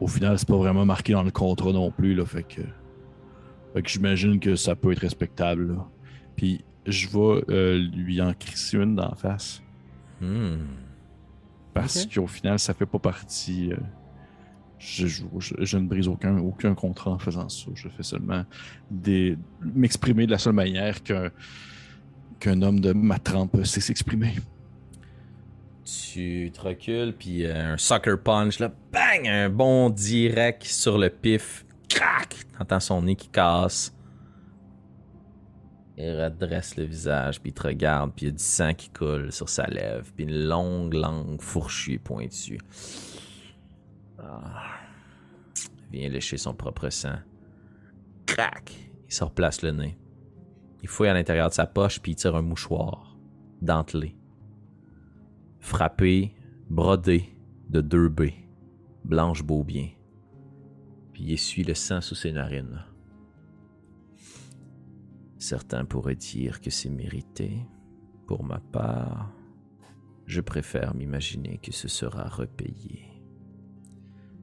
Speaker 2: Au final, c'est pas vraiment marqué dans le contrat non plus, là. Fait que. Fait que j'imagine que ça peut être respectable, là. Puis je vais euh, lui en crisser une d'en face.
Speaker 1: Hmm.
Speaker 2: Parce qu'au final, ça fait pas partie. euh, Je, je, je, ne brise aucun, aucun contrat en faisant ça. Je fais seulement des, m'exprimer de la seule manière qu'un, qu'un homme de ma trempe sait s'exprimer.
Speaker 1: Tu te recules, puis euh, un sucker punch, là, bang! Un bon direct sur le pif. Crac! T'entends son nez qui casse. Il redresse le visage, puis il te regarde, puis il y a du sang qui coule sur sa lèvre, puis une longue langue fourchue et pointue. Ah. Il vient lécher son propre sang. Crac! Il se replace le nez. Il fouille à l'intérieur de sa poche, puis il tire un mouchoir, dentelé. Frappé, brodé de deux B, blanche beau bien. Puis il essuie le sang sous ses narines. Certains pourraient dire que c'est mérité. Pour ma part, je préfère m'imaginer que ce sera repayé.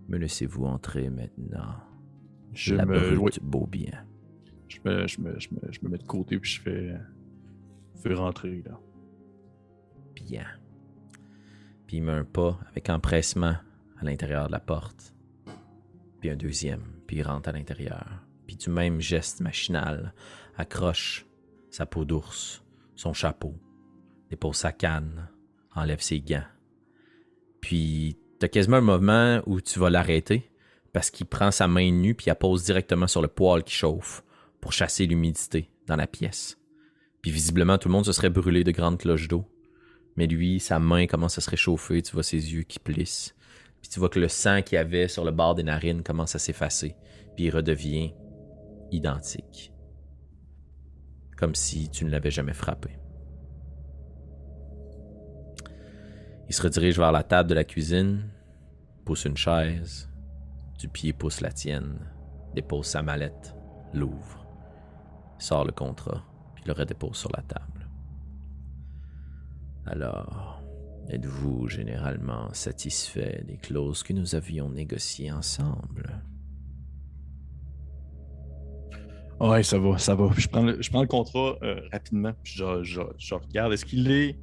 Speaker 1: Me laissez-vous entrer maintenant
Speaker 2: Je
Speaker 1: La
Speaker 2: me,
Speaker 1: brute
Speaker 2: oui,
Speaker 1: beau bien.
Speaker 2: je, me, je, me, je, me, je me mets de côté puis je fais, fais rentrer là.
Speaker 1: Bien. Puis il met un pas avec empressement à l'intérieur de la porte. Puis un deuxième, puis il rentre à l'intérieur. Puis du même geste machinal, accroche sa peau d'ours, son chapeau, dépose sa canne, enlève ses gants. Puis t'as quasiment un moment où tu vas l'arrêter parce qu'il prend sa main nue puis la pose directement sur le poêle qui chauffe pour chasser l'humidité dans la pièce. Puis visiblement tout le monde se serait brûlé de grandes cloches d'eau. Mais lui, sa main commence à se réchauffer, tu vois ses yeux qui plissent. Puis tu vois que le sang qu'il avait sur le bord des narines commence à s'effacer, puis il redevient identique. Comme si tu ne l'avais jamais frappé. Il se redirige vers la table de la cuisine, pousse une chaise, du pied pousse la tienne, dépose sa mallette, l'ouvre, sort le contrat, puis le redépose sur la table. Alors, êtes-vous généralement satisfait des clauses que nous avions négociées ensemble?
Speaker 2: Ouais, ça va, ça va. Je prends le, je prends le contrat euh, rapidement. Puis je, je, je regarde. Est-ce qu'il est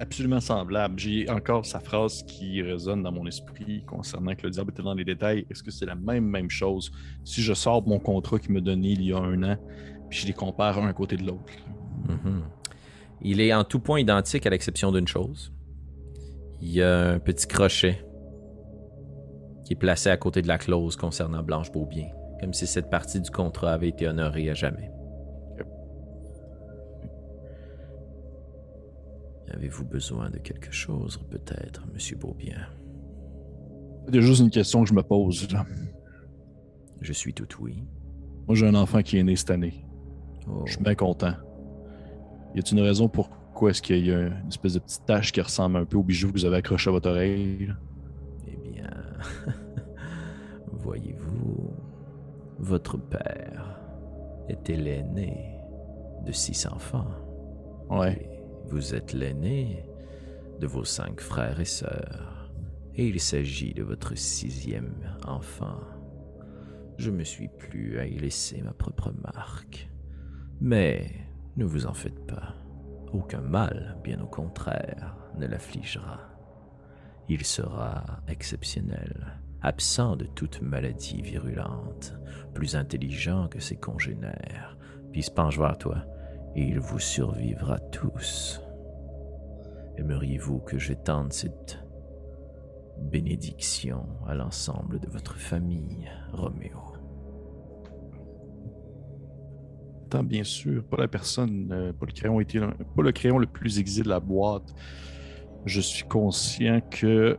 Speaker 2: absolument semblable? J'ai encore sa phrase qui résonne dans mon esprit concernant que le diable était dans les détails. Est-ce que c'est la même, même chose si je sors mon contrat qu'il m'a donné il y a un an, puis je les compare un à côté de l'autre?
Speaker 1: Mhm. Il est en tout point identique à l'exception d'une chose. Il y a un petit crochet qui est placé à côté de la clause concernant Blanche Beaubien, comme si cette partie du contrat avait été honorée à jamais. Avez-vous besoin de quelque chose, peut-être, Monsieur Beaubien?
Speaker 2: C'est juste une question que je me pose. Là.
Speaker 1: Je suis tout oui.
Speaker 2: Moi, j'ai un enfant qui est né cette année.
Speaker 1: Oh,
Speaker 2: Je suis bien content. Y a-t-il une raison pourquoi est-ce qu'il y a une espèce de petite tache qui ressemble un peu au bijou que vous avez accroché à votre oreille?
Speaker 1: Eh bien, [laughs] voyez-vous, votre père était l'aîné de six enfants.
Speaker 2: Ouais.
Speaker 1: Et vous êtes l'aîné de vos cinq frères et sœurs. Et il s'agit de votre sixième enfant. Je me suis plu à y laisser ma propre marque. Mais ne vous en faites pas. Aucun mal, bien au contraire, ne l'affligera. Il sera exceptionnel, absent de toute maladie virulente, plus intelligent que ses congénères, puis se penche vers toi, et il vous survivra tous. Aimeriez-vous que j'étende cette bénédiction à l'ensemble de votre famille, Roméo?
Speaker 2: Tant bien sûr, pas la personne, euh, pas le crayon pas le crayon le plus aiguisé de la boîte. Je suis conscient que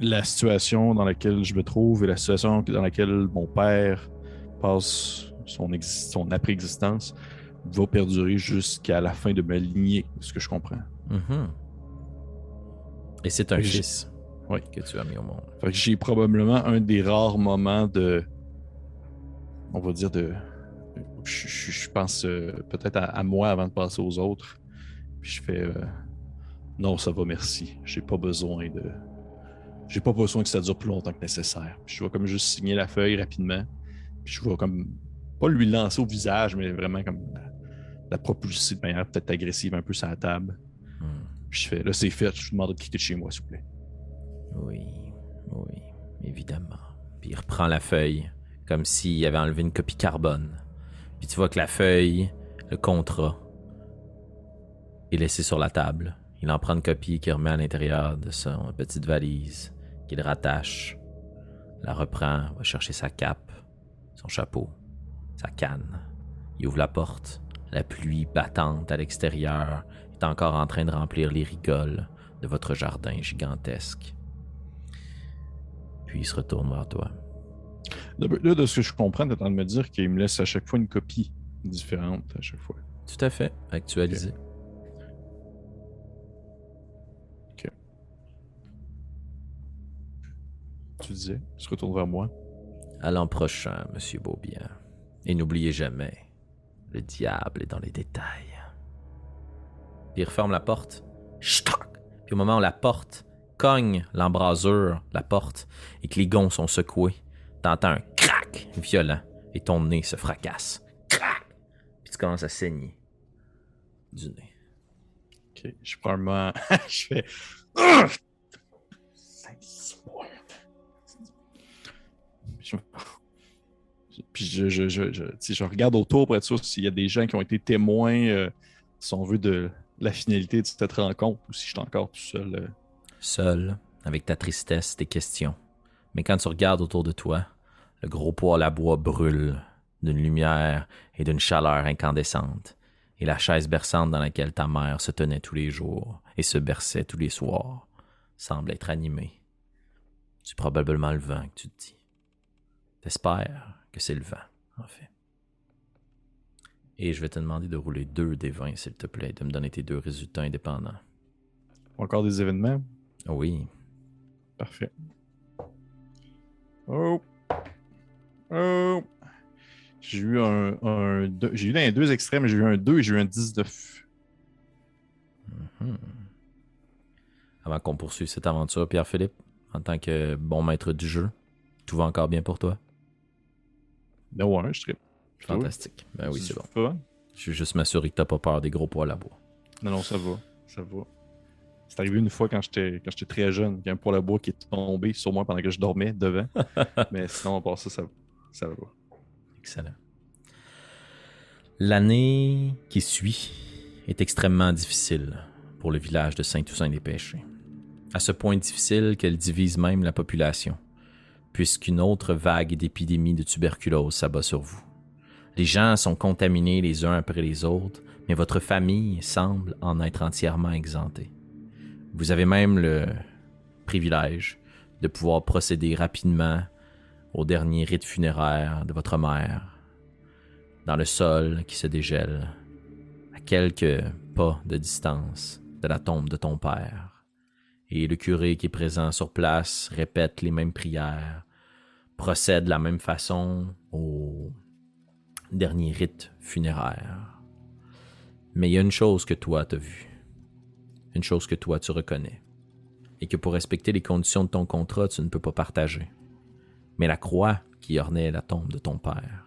Speaker 2: la situation dans laquelle je me trouve et la situation dans laquelle mon père passe son, son après-existence va perdurer jusqu'à la fin de ma lignée, ce que je comprends.
Speaker 1: Mhm. Et c'est un fils
Speaker 2: Oui.
Speaker 1: que tu as mis au monde.
Speaker 2: J'ai probablement un des rares moments de. On va dire de. Je, je- je pense euh, peut-être à, à moi avant de passer aux autres. Puis je fais. euh, non, ça va, merci. J'ai pas besoin de. J'ai pas besoin que ça dure plus longtemps que nécessaire. Puis je vais comme juste signer la feuille rapidement. Puis je vais comme. Pas lui lancer au visage, mais vraiment comme. La, la propulser de manière peut-être agressive un peu sur la table.
Speaker 1: Hmm.
Speaker 2: Puis je fais. Là, c'est fait. Je vous demande de quitter de chez moi, s'il vous plaît.
Speaker 1: Oui, oui. Évidemment. Puis il reprend la feuille, comme s'il avait enlevé une copie carbone. Puis tu vois que la feuille, le contrat, est laissé sur la table. Il en prend une copie qu'il remet à l'intérieur de son petite valise, qu'il rattache, la reprend, va chercher sa cape, son chapeau, sa canne. Il ouvre la porte. La pluie battante à l'extérieur est encore en train de remplir les rigoles de votre jardin gigantesque. Puis il se retourne vers toi.
Speaker 2: Là, de ce que je comprends, tu en train de me dire qu'il me laisse à chaque fois une copie différente à chaque fois.
Speaker 1: Tout à fait, actualisé.
Speaker 2: Ok. Tu disais, il se retourne vers moi.
Speaker 1: À l'an prochain, monsieur Beaubien. Et n'oubliez jamais, le diable est dans les détails. Puis il referme la porte. Puis au moment où la porte cogne l'embrasure, la porte, et que les gonds sont secoués, t'entends un crac violent et ton nez se fracasse. Crac! Puis tu commences à saigner du nez.
Speaker 2: Ok, je prends un moment. [laughs] je fais. [clears throat] Je- [laughs] Puis je, je, je, regarde autour pour être sûr s'il y a des gens qui ont été témoins, euh, si on veut, de la finalité de cette rencontre ou si je suis encore tout seul. euh.
Speaker 1: Seul, avec ta tristesse, tes questions. Mais quand tu regardes autour de toi, le gros poêle à bois brûle d'une lumière et d'une chaleur incandescente, et la chaise berçante dans laquelle ta mère se tenait tous les jours et se berçait tous les soirs semble être animée. C'est probablement le vent que tu te dis. T'espères que c'est le vent, en fait. Et je vais te demander de rouler deux des 20, s'il te plaît, de me donner tes deux résultats indépendants.
Speaker 2: Encore des événements?
Speaker 1: Oui,
Speaker 2: Parfait. Oh! Oh! J'ai eu un. un j'ai eu dans les deux extrêmes, j'ai eu un 2 et j'ai eu un 19.
Speaker 1: Hmm. Avant qu'on poursuive cette aventure, Pierre-Philippe, en tant que bon maître du jeu, tout va encore bien pour toi?
Speaker 2: Ben ouais, je tripe.
Speaker 1: Fantastique. Ben oui, c'est bon.
Speaker 2: Fun.
Speaker 1: Je veux juste m'assurer que t'as pas peur des gros poils à bois.
Speaker 2: Non, non, ça va. Ça va. C'est arrivé une fois quand j'étais quand j'étais très jeune, qu'il y a un poêle à bois qui est tombé sur moi pendant que je dormais devant. [laughs] Mais sinon, à part ça, ça, ça va.
Speaker 1: Excellent. L'année qui suit est extrêmement difficile pour le village de Saint-Toussaint-des-Pêchés. À ce point difficile qu'elle divise même la population, puisqu'une autre vague d'épidémie de tuberculose s'abat sur vous. Les gens sont contaminés les uns après les autres, mais votre famille semble en être entièrement exemptée. Vous avez même le privilège de pouvoir procéder rapidement au dernier rite funéraire de votre mère, dans le sol qui se dégèle, à quelques pas de distance de la tombe de ton père. Et le curé qui est présent sur place répète les mêmes prières, procède de la même façon au dernier rite funéraire. Mais il y a une chose que toi t'as vue, une chose que toi tu reconnais, et que pour respecter les conditions de ton contrat, tu ne peux pas partager mais la croix qui ornait la tombe de ton père.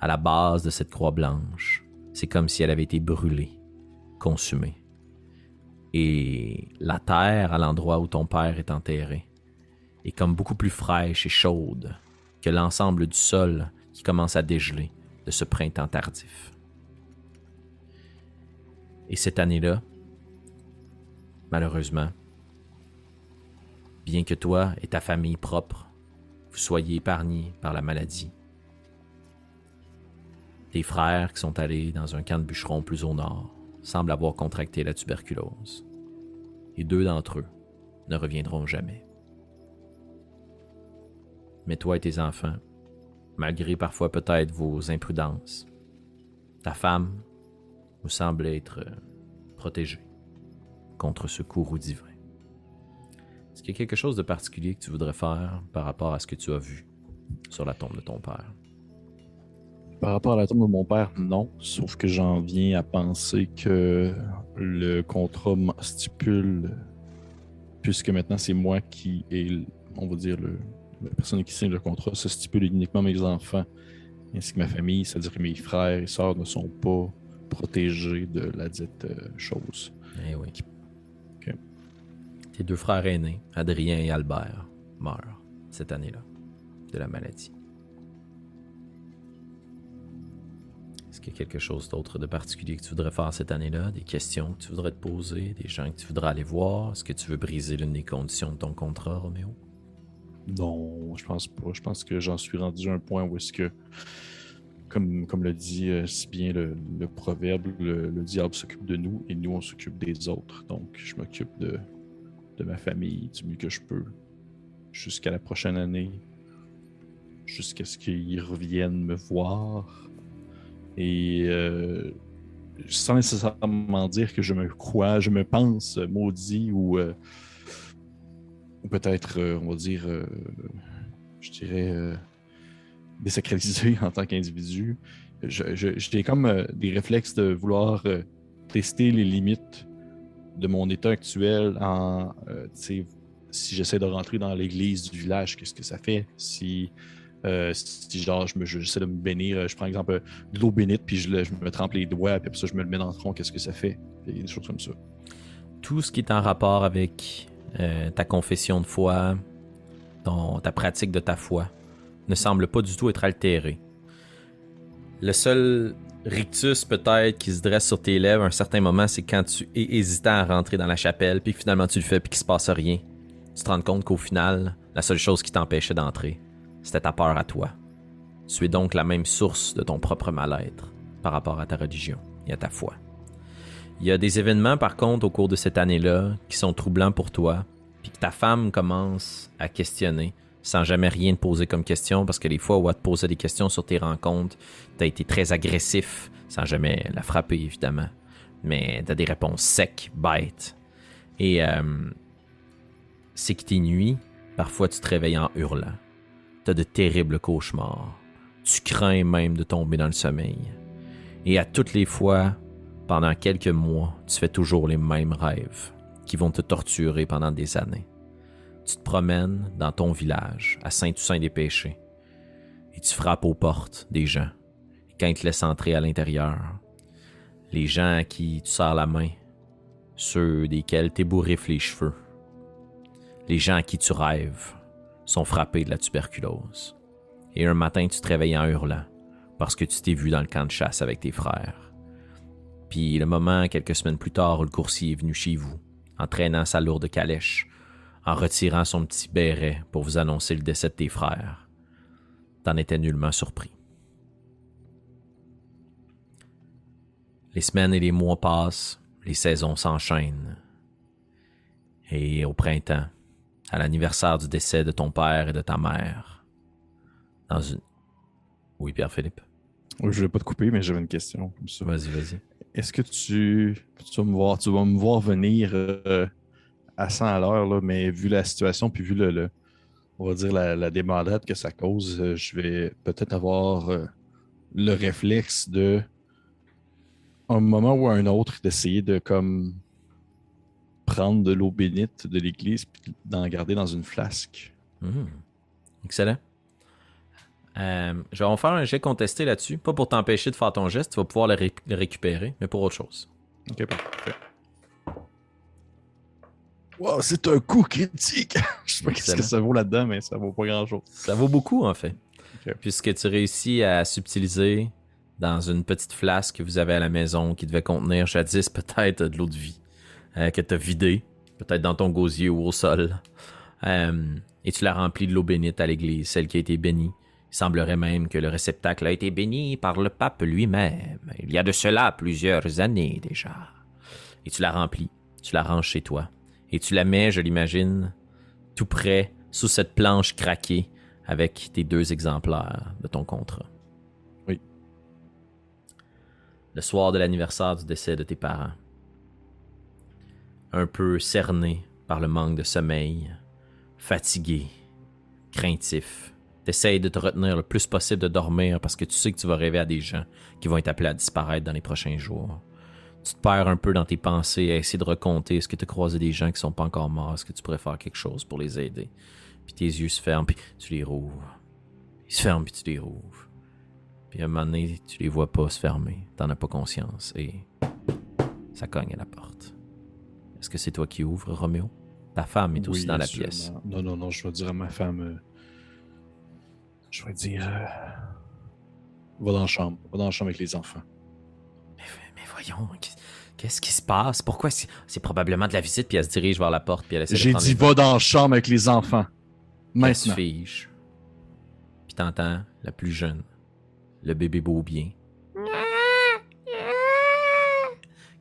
Speaker 1: À la base de cette croix blanche, c'est comme si elle avait été brûlée, consumée. Et la terre à l'endroit où ton père est enterré est comme beaucoup plus fraîche et chaude que l'ensemble du sol qui commence à dégeler de ce printemps tardif. Et cette année-là, malheureusement, bien que toi et ta famille propre vous soyez épargnés par la maladie. Tes frères qui sont allés dans un camp de bûcherons plus au nord semblent avoir contracté la tuberculose. Et deux d'entre eux ne reviendront jamais. Mais toi et tes enfants, malgré parfois peut-être vos imprudences, ta femme vous semble être euh, protégée contre ce courroux divin. Est-ce qu'il y a quelque chose de particulier que tu voudrais faire par rapport à ce que tu as vu sur la tombe de ton père?
Speaker 2: Par rapport à la tombe de mon père, non. Sauf que j'en viens à penser que le contrat stipule, puisque maintenant c'est moi qui est, on va dire, le, la personne qui signe le contrat, ça stipule uniquement mes enfants ainsi que ma famille, c'est-à-dire que mes frères et sœurs ne sont pas protégés de la dite euh, chose.
Speaker 1: Eh oui.
Speaker 2: Ok.
Speaker 1: Tes deux frères aînés, Adrien et Albert, meurent. cette année-là de la maladie. Est-ce qu'il y a quelque chose d'autre de particulier que tu voudrais faire cette année-là? Des questions que tu voudrais te poser? Des gens que tu voudrais aller voir? Est-ce que tu veux briser l'une des conditions de ton contrat, Roméo?
Speaker 2: Non, je pense pas. Je pense que j'en suis rendu à un point où est-ce que, comme, comme le dit euh, si bien le, proverbe, le, diable s'occupe de nous et nous, on s'occupe des autres. Donc, je m'occupe de, de ma famille du mieux que je peux jusqu'à la prochaine année, jusqu'à ce qu'ils reviennent me voir. Et euh, sans nécessairement dire que je me crois, je me pense maudit ou, euh, ou peut-être, euh, on va dire, je dirais, désacralisé [laughs] en tant qu'individu. J'ai comme des réflexes de vouloir tester les limites de mon état actuel en, si j'essaie de rentrer dans l'église du village, qu'est-ce que ça fait? Si euh, si genre, je me, j'essaie de me bénir, euh, je prends exemple de l'eau bénite, puis je, me trempe les doigts, puis après ça, je me le mets dans le tronc, qu'est-ce que ça fait? Il des choses comme ça.
Speaker 1: Tout ce qui est en rapport avec euh, ta confession de foi, ton, ta pratique de ta foi, ne semble pas du tout être altéré. Le seul rictus peut-être qui se dresse sur tes lèvres à un certain moment, c'est quand tu es hésitant à rentrer dans la chapelle, puis finalement tu le fais, puis qu'il se passe rien. Tu te rends compte qu'au final, la seule chose qui t'empêchait d'entrer, c'était ta peur à toi. Tu es donc la même source de ton propre mal-être par rapport à ta religion et à ta foi. Il y a des événements, par contre, au cours de cette année-là qui sont troublants pour toi, puis que ta femme commence à questionner sans jamais rien te poser comme question, parce que les fois où elle te posait des questions sur tes rencontres, tu as été très agressif, sans jamais la frapper, évidemment. Mais tu as des réponses secs, bêtes. Et euh, c'est que tes parfois tu te réveilles en hurlant de terribles cauchemars. Tu crains même de tomber dans le sommeil. Et à toutes les fois, pendant quelques mois, tu fais toujours les mêmes rêves qui vont te torturer pendant des années. Tu te promènes dans ton village, à Saint-Toussaint-des-Péchés, et tu frappes aux portes des gens. Et quand ils te laissent entrer à l'intérieur, les gens à qui tu sers la main, ceux desquels t'ébouriffent les cheveux, les gens à qui tu rêves, sont frappés de la tuberculose. Et un matin, tu te réveilles en hurlant parce que tu t'es vu dans le camp de chasse avec tes frères. Puis le moment, quelques semaines plus tard, où le coursier est venu chez vous, en traînant sa lourde calèche, en retirant son petit béret pour vous annoncer le décès de tes frères, t'en étais nullement surpris. Les semaines et les mois passent, les saisons s'enchaînent. Et au printemps, à l'anniversaire du décès de ton père et de ta mère. Dans une... Oui, Pierre-Philippe?
Speaker 2: je ne vais pas te couper, mais j'avais une question.
Speaker 1: Vas-y, vas-y.
Speaker 2: Est-ce que tu, vas me voir, tu vas me voir venir euh, à 100 à l'heure, mais vu la situation, puis vu le, on va dire la, la débandade que ça cause, euh, je vais peut-être avoir euh, le réflexe de, un moment ou un autre, d'essayer de comme prendre de l'eau bénite de l'église et d'en garder dans une flasque.
Speaker 1: Hmm. Excellent. Euh, je vais en faire un jet contesté là-dessus. Pas pour t'empêcher de faire ton geste, tu vas pouvoir le, récupérer, mais pour autre chose.
Speaker 2: Ok, parfait. Wow, c'est un coup critique! [laughs] je sais pas ce que ça vaut là-dedans, mais ça vaut pas grand-chose.
Speaker 1: Ça vaut beaucoup, en fait. Puisque tu réussis à subtiliser dans une petite flasque que vous avez à la maison qui devait contenir jadis [laughs] peut-être de l'eau de vie. Euh, que tu as vidé, peut-être dans ton gosier ou au sol. Euh, et tu l'as rempli de l'eau bénite à l'église, celle qui a été bénie. Il semblerait même que le réceptacle a été béni par le pape lui-même, il y a de cela plusieurs années déjà. Et tu la remplis, tu la ranges chez toi, et tu la mets, je l'imagine, tout près, sous cette planche craquée, avec tes deux exemplaires de ton contrat.
Speaker 2: Oui.
Speaker 1: Le soir de l'anniversaire du décès de tes parents, un peu cerné par le manque de sommeil, fatigué, craintif. T'essayes de te retenir le plus possible de dormir parce que tu sais que tu vas rêver à des gens qui vont être appelés à disparaître dans les prochains jours. Tu te perds un peu dans tes pensées à essayer de recompter est-ce que tu as croisé des gens qui sont pas encore morts, est-ce que tu pourrais faire quelque chose pour les aider? Puis tes yeux se ferment, puis tu les rouvres. Ils se ferment, puis tu les rouvres. Puis à un moment donné, tu les vois pas se fermer, t'en as pas conscience, et ça cogne à la porte. Est-ce que c'est toi qui ouvres, Roméo? Ta femme est aussi dans la pièce.
Speaker 2: Non, non, non, je vais dire à ma femme, euh, Je vais dire. euh, Va dans la chambre. Va dans la chambre avec les enfants.
Speaker 1: Mais, mais voyons, qu'est- qu'est-ce qui se passe? Pourquoi c'est probablement de la visite, puis elle se dirige vers la porte, puis elle essaie de
Speaker 2: J'ai dit va dans la chambre avec les enfants.
Speaker 1: Elle se
Speaker 2: Maintenant.
Speaker 1: Puis t'entends la plus jeune, le bébé beau bien, [laughs]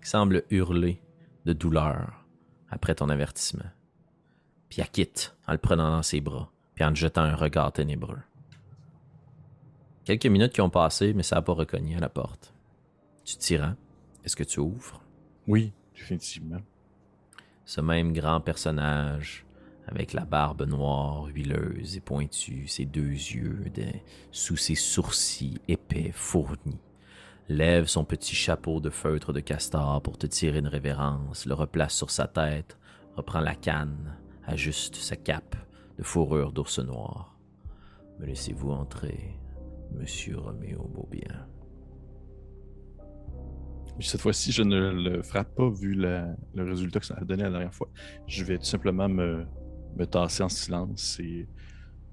Speaker 1: qui semble hurler de douleur après ton avertissement. Puis elle quitte en le prenant dans ses bras, puis en te jetant un regard ténébreux. Quelques minutes qui ont passé, mais ça n'a pas reconnu à la porte. Tu t'y rends. Est-ce que tu ouvres?
Speaker 2: Oui, définitivement.
Speaker 1: Ce même grand personnage, avec la barbe noire, huileuse et pointue, ses deux yeux sous ses sourcils épais, fournis, lève son petit chapeau de feutre de castor pour te tirer une révérence, le replace sur sa tête, reprend la canne, ajuste sa cape de fourrure d'ours noir. Me laissez-vous entrer, monsieur Roméo Beaubien.
Speaker 2: Cette fois-ci, je ne le frappe pas vu la- le résultat que ça a donné la dernière fois. Je vais tout simplement me, me tasser en silence et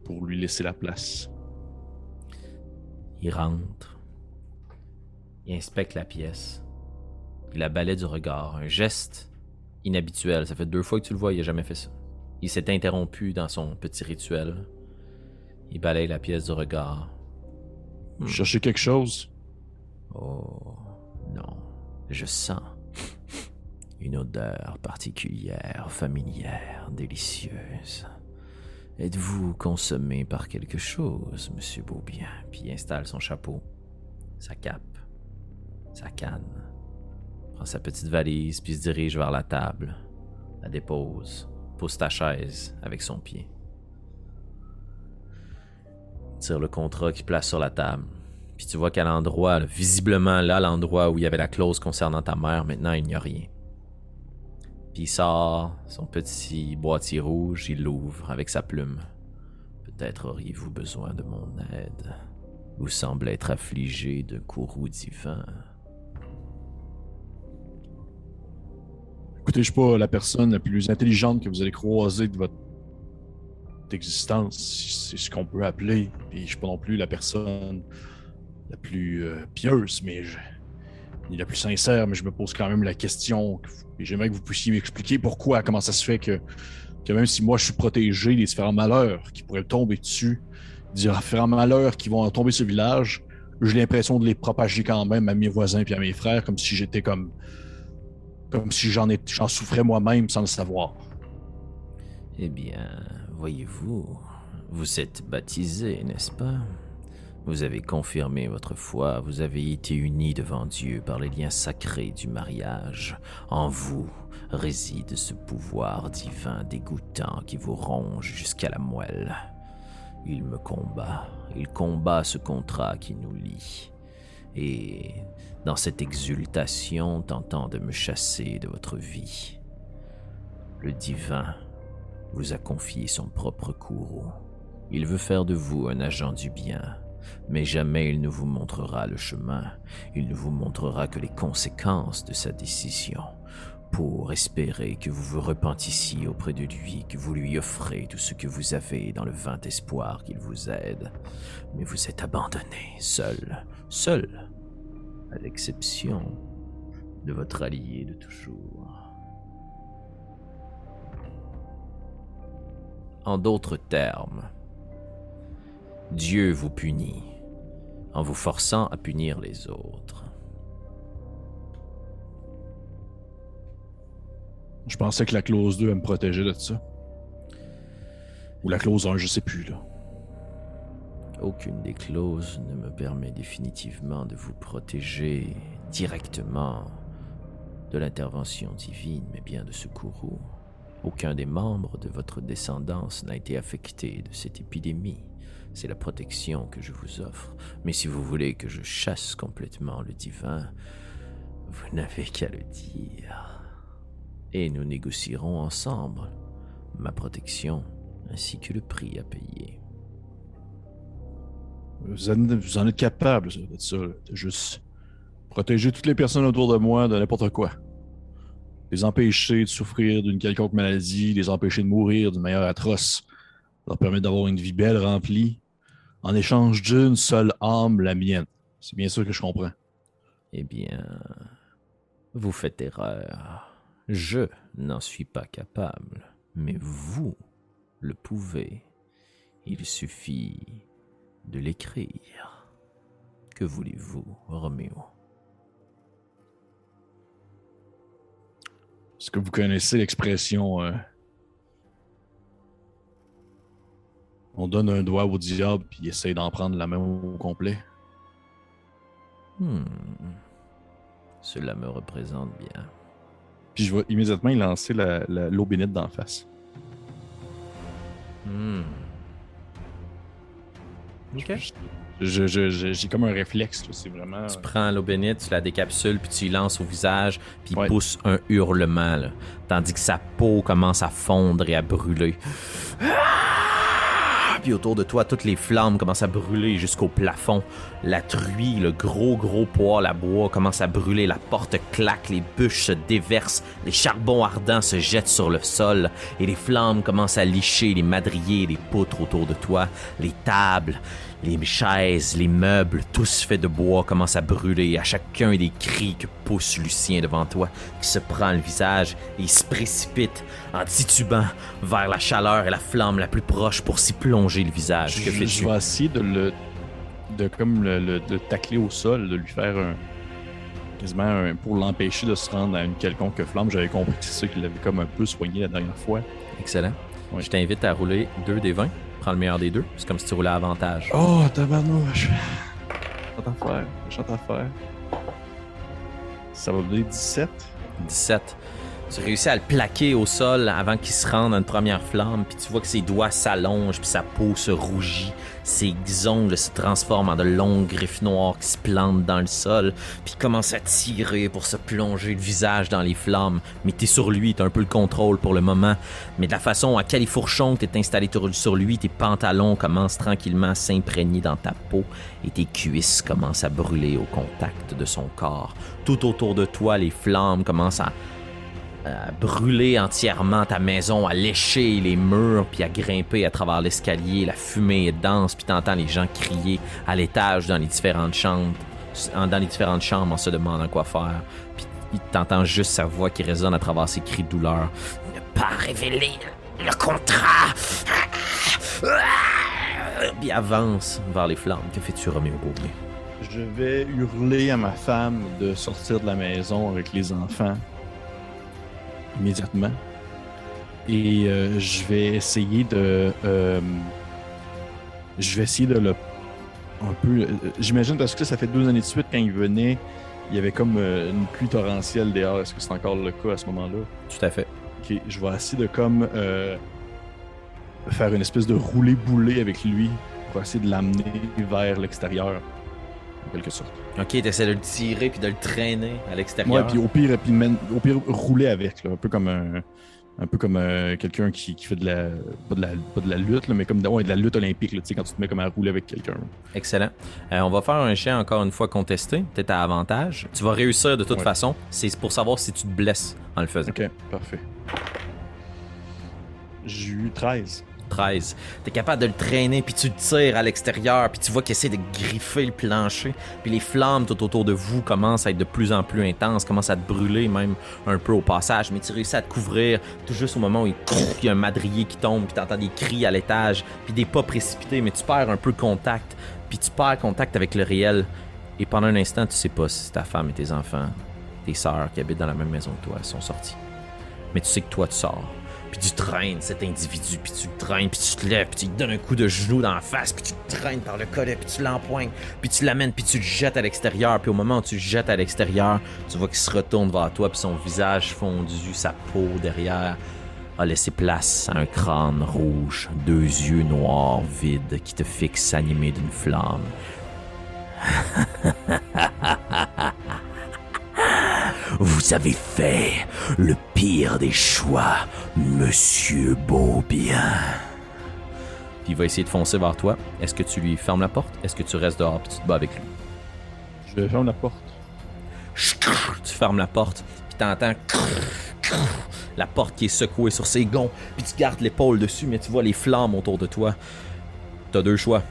Speaker 2: pour lui laisser la place.
Speaker 1: Il rentre. Il inspecte la pièce. Il la balaie du regard. Un geste inhabituel. Ça fait deux fois que tu le vois, il n'a jamais fait ça. Il s'est interrompu dans son petit rituel. Il balaye la pièce du regard.
Speaker 2: Vous cherchez quelque chose?
Speaker 1: Oh, non. Je sens une odeur particulière, familière, délicieuse. Êtes-vous consommé par quelque chose, monsieur Beaubien? Puis il installe son chapeau, sa cape, sa canne, prend sa petite valise, puis se dirige vers la table, la dépose, pose ta chaise avec son pied. Tire le contrat qu'il place sur la table. Puis tu vois qu'à l'endroit, visiblement là, l'endroit où il y avait la clause concernant ta mère, maintenant il n'y a rien. Puis il sort son petit boîtier rouge, il l'ouvre avec sa plume. Peut-être auriez-vous besoin de mon aide. Vous semblez être affligé de courroux divin.
Speaker 2: Écoutez, je suis pas la personne la plus intelligente que vous allez croiser de votre existence, c'est ce qu'on peut appeler. Puis je suis pas non plus la personne la plus euh, pieuse, mais ni la plus sincère, mais je me pose quand même la question. Et j'aimerais que vous puissiez m'expliquer pourquoi, comment ça se fait que, que même si moi je suis protégé des différents malheurs qui pourraient tomber dessus, des différents malheurs qui vont tomber sur le village, j'ai l'impression de les propager quand même à mes voisins et à mes frères, comme si j'étais comme comme si j'en ai- j'en souffrais moi-même sans le savoir.
Speaker 1: Eh bien, voyez-vous, vous êtes baptisé, n'est-ce pas? Vous avez confirmé votre foi, vous avez été unis devant Dieu par les liens sacrés du mariage. En vous réside ce pouvoir divin dégoûtant qui vous ronge jusqu'à la moelle. Il me combat, il combat ce contrat qui nous lie. Et dans cette exultation tentant de me chasser de votre vie, le divin vous a confié son propre courroux. Il veut faire de vous un agent du bien, mais jamais il ne vous montrera le chemin, il ne vous montrera que les conséquences de sa décision, pour espérer que vous vous repentissiez auprès de lui, que vous lui offrez tout ce que vous avez dans le vain espoir qu'il vous aide. Mais vous êtes abandonné, seul, seul, à l'exception de votre allié de toujours. En d'autres termes, Dieu vous punit en vous forçant à punir les autres.
Speaker 2: Je pensais que la clause 2 elle me protégeait de ça. Ou la clause 1, je sais plus là.
Speaker 1: Aucune des clauses ne me permet définitivement de vous protéger directement de l'intervention divine, mais bien de ce courroux. Aucun des membres de votre descendance n'a été affecté de cette épidémie. C'est la protection que je vous offre. Mais si vous voulez que je chasse complètement le divin, vous n'avez qu'à le dire. Et nous négocierons ensemble ma protection ainsi que le prix à payer.
Speaker 2: Vous en, vous en êtes capable ça, ça. De juste protéger toutes les personnes autour de moi de n'importe quoi. Les empêcher de souffrir d'une quelconque maladie, les empêcher de mourir d'une manière atroce, leur permettre d'avoir une vie belle, remplie, en échange d'une seule âme, la mienne. C'est bien sûr que je comprends.
Speaker 1: Eh bien, vous faites erreur. Je n'en suis pas capable, mais vous le pouvez. Il suffit de l'écrire. Que voulez-vous, Roméo?
Speaker 2: Est-ce que vous connaissez l'expression euh, On donne un doigt au diable puis il essaye d'en prendre la main au complet
Speaker 1: Hmm. Cela me représente bien.
Speaker 2: Puis je vais immédiatement y lancer la- la- l'eau bénite d'en face.
Speaker 1: Hmm. Ok.
Speaker 2: Je- je- je- J'ai comme un réflexe, là, c'est vraiment.
Speaker 1: Tu prends l'eau bénite, tu la décapsules, puis tu y lances au visage, puis il
Speaker 2: Ouais.
Speaker 1: pousse un hurlement, là, tandis que sa peau commence à fondre et à brûler. Ah! Autour de toi, toutes les flammes commencent à brûler jusqu'au plafond. La truie, le gros gros poêle à bois commence à brûler, la porte claque, les bûches se déversent, les charbons ardents se jettent sur le sol, et les flammes commencent à licher les madriers, les poutres autour de toi, les tables, les chaises, les meubles, tous faits de bois commencent à brûler. À chacun des cris que pousse Lucien devant toi, qui se prend le visage et il se précipite en titubant vers la chaleur et la flamme la plus proche pour s'y plonger le visage. Que
Speaker 2: je, vais essayer de le. de comme le, le- de le tacler au sol, de lui faire un. quasiment un- pour l'empêcher de se rendre à une quelconque flamme. J'avais compris que c'est ça qu'il avait comme un peu soigné la dernière fois.
Speaker 1: Excellent.
Speaker 2: Oui.
Speaker 1: Je t'invite à rouler 2 des 20. Prends le meilleur des deux. C'est comme si tu roulais à avantage.
Speaker 2: Oh, tabarnouche! Chante affaire, chante affaire. Ça va donner 17.
Speaker 1: 17. Tu réussis à le plaquer au sol avant qu'il se rende à une première flamme, puis tu vois que ses doigts s'allongent, puis sa peau se rougit, ses ongles se transforment en de longues griffes noires qui se plantent dans le sol, puis commence à tirer pour se plonger le visage dans les flammes. Mais t'es sur lui, t'as un peu le contrôle pour le moment. Mais de la façon à califourchon que t'es installé sur lui, tes pantalons commencent tranquillement à s'imprégner dans ta peau et tes cuisses commencent à brûler au contact de son corps. Tout autour de toi, les flammes commencent à à brûler entièrement ta maison, à lécher les murs, puis à grimper à travers l'escalier. La fumée est dense, puis t'entends les gens crier à l'étage dans les différentes chambres, dans les différentes chambres en se demandant quoi faire. Puis il t'entend juste sa voix qui résonne à travers ses cris de douleur. Ne pas révéler le contrat. Puis avance vers les flammes. Que fais-tu, Roméo Beaubien?
Speaker 2: Je vais hurler à ma femme de sortir de la maison avec les enfants immédiatement. Et euh, je vais essayer de. euh, je vais essayer de le. Un peu. euh, J'imagine parce que ça fait deux années de suite, quand il venait, il y avait comme une pluie torrentielle dehors. Est-ce que c'est encore le cas à ce moment-là?
Speaker 1: Tout à fait.
Speaker 2: Ok, je vais essayer de comme. euh, faire une espèce de roulé-boulé avec lui pour essayer de l'amener vers l'extérieur. En quelque sorte.
Speaker 1: Ok, t'essaies de le tirer puis de le traîner à
Speaker 2: Ouais,
Speaker 1: l'extérieur.
Speaker 2: puis au pire, puis men- au pire, rouler avec, là, un peu comme un, un peu comme euh, quelqu'un qui, qui fait de la pas de la, pas de la lutte, là, mais comme de, ouais, de la lutte olympique, là, tu sais, quand tu te mets comme à rouler avec quelqu'un.
Speaker 1: Excellent. Euh, on va faire un chien encore une fois contesté, peut-être à avantage. Tu vas réussir de toute
Speaker 2: Ouais.
Speaker 1: façon. C'est pour savoir si tu te blesses en le faisant.
Speaker 2: Ok, parfait. J'ai eu 13.
Speaker 1: 13. T'es capable de le traîner, puis tu le tires à l'extérieur, puis tu vois qu'il essaie de griffer le plancher, puis les flammes tout autour de vous commencent à être de plus en plus intenses, commencent à te brûler même un peu au passage, mais tu réussis à te couvrir tout juste au moment où il y a un madrier qui tombe, puis t'entends des cris à l'étage, puis des pas précipités, mais tu perds un peu contact, puis tu perds contact avec le réel, et pendant un instant, tu sais pas si ta femme et tes enfants, tes sœurs qui habitent dans la même maison que toi, sont sortis. Mais tu sais que toi, tu sors. Puis tu traînes cet individu, puis tu le traînes, puis tu te lèves, puis tu lui donnes un coup de genou dans la face, puis tu le traînes par le collet, puis tu l'empoignes, puis tu l'amènes, puis tu le jettes à l'extérieur. Puis au moment où tu le jettes à l'extérieur, tu vois qu'il se retourne vers toi, puis son visage fondu, sa peau derrière a laissé place à un crâne rouge, deux yeux noirs vides qui te fixent animés d'une flamme. [laughs] Vous avez fait le pire des choix, Monsieur Beaubien. Puis il va essayer de foncer vers toi. Est-ce que tu lui fermes la porte? Est-ce que tu restes dehors et tu te bats avec lui?
Speaker 2: Je ferme la porte.
Speaker 1: Tu fermes la porte, puis t'entends la porte qui est secouée sur ses gonds, puis tu gardes l'épaule dessus, mais tu vois les flammes autour de toi. T'as deux choix.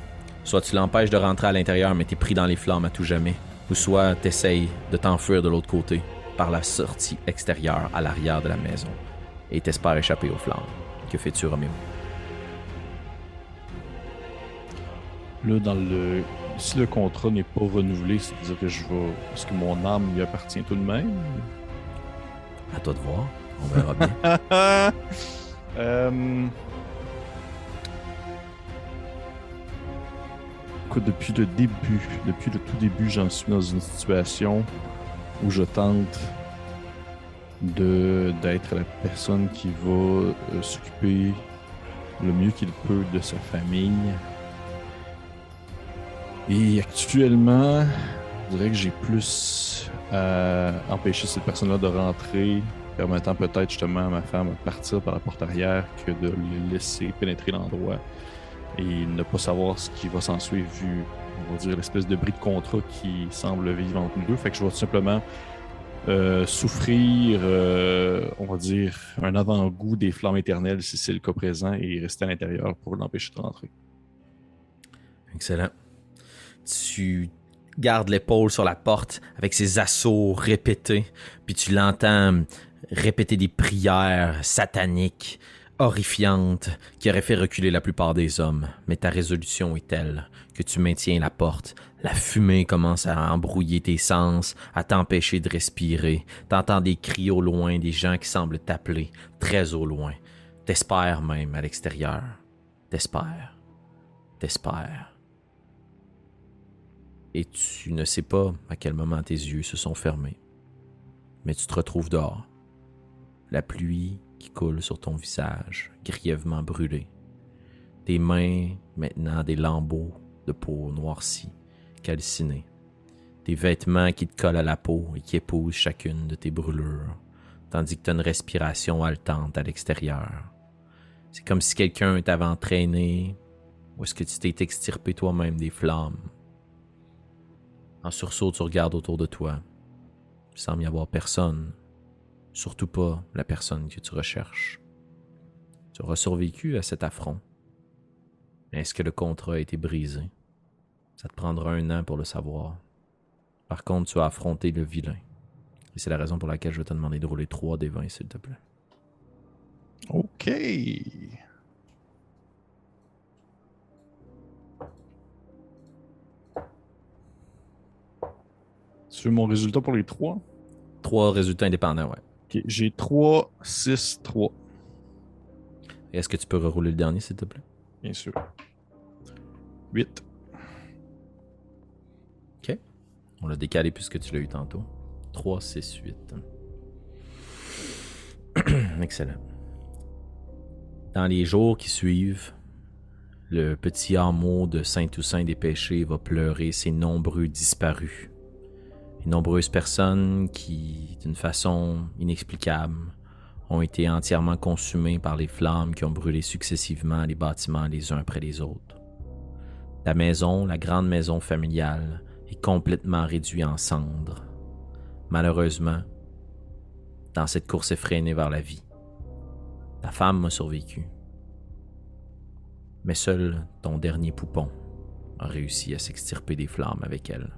Speaker 1: Soit tu l'empêches de rentrer à l'intérieur, mais t'es pris dans les flammes à tout jamais. Ou soit t'essayes de t'enfuir de l'autre côté, par la sortie extérieure à l'arrière de la maison. Et t'espères échapper aux flammes. Que fais-tu, Roméo?
Speaker 2: Là, dans le. Si le contrat n'est pas renouvelé, c'est-à-dire que je vais. Est-ce que mon âme lui appartient tout de même?
Speaker 1: À toi de voir. On verra bien. [laughs]
Speaker 2: Euh, Écoute, depuis le début, depuis le tout début, j'en suis dans une situation où je tente de d'être la personne qui va euh, s'occuper le mieux qu'il peut de sa famille. Et actuellement, je dirais que j'ai plus à empêcher cette personne-là de rentrer, permettant peut-être justement à ma femme de partir par la porte arrière que de le laisser pénétrer l'endroit et ne pas savoir ce qui va s'en suivre vu, on va dire, l'espèce de bris de contrat qui semble vivre entre nous deux. Fait que je vais tout simplement euh, souffrir, euh, on va dire, un avant-goût des flammes éternelles si c'est le cas présent et rester à l'intérieur pour l'empêcher de rentrer.
Speaker 1: Excellent. Tu gardes l'épaule sur la porte avec ses assauts répétés, puis tu l'entends répéter des prières sataniques, horrifiantes, qui auraient fait reculer la plupart des hommes. Mais ta résolution est telle que tu maintiens la porte. La fumée commence à embrouiller tes sens, à t'empêcher de respirer. T'entends des cris au loin, des gens qui semblent t'appeler, très au loin. T'espères même à l'extérieur. T'espères. T'espères et tu ne sais pas à quel moment tes yeux se sont fermés. Mais tu te retrouves dehors. La pluie qui coule sur ton visage, grièvement brûlé. Tes mains, maintenant des lambeaux de peau noircie, calcinés. Tes vêtements qui te collent à la peau et qui épousent chacune de tes brûlures, tandis que tu as une respiration haletante à l'extérieur. C'est comme si quelqu'un t'avait entraîné, ou est-ce que tu t'es extirpé toi-même des flammes en sursaut, tu regardes autour de toi. Il semble y avoir personne, surtout pas la personne que tu recherches. Tu auras survécu à cet affront. Est-ce que le contrat a été brisé? Ça te prendra un an pour le savoir. Par contre, tu as affronté le vilain. Et c'est la raison pour laquelle je vais te demander de rouler 3 des 20, s'il te plaît.
Speaker 2: OK. Tu veux mon résultat pour les trois?
Speaker 1: Trois résultats indépendants, ouais.
Speaker 2: J'ai 3, 6, 3.
Speaker 1: Est-ce que tu peux rerouler le dernier, s'il te plaît?
Speaker 2: Bien sûr. 8.
Speaker 1: Ok. On l'a décalé puisque tu l'as eu tantôt. 3, 6, 8. Excellent. Dans les jours qui suivent, le petit hameau de Saint-Toussaint des Péchés va pleurer ses nombreux disparus nombreuses personnes qui, d'une façon inexplicable, ont été entièrement consumées par les flammes qui ont brûlé successivement les bâtiments les uns après les autres. La maison, la grande maison familiale, est complètement réduite en cendres. Malheureusement, dans cette course effrénée vers la vie, ta femme m'a survécu. Mais seul ton dernier poupon a réussi à s'extirper des flammes avec elle.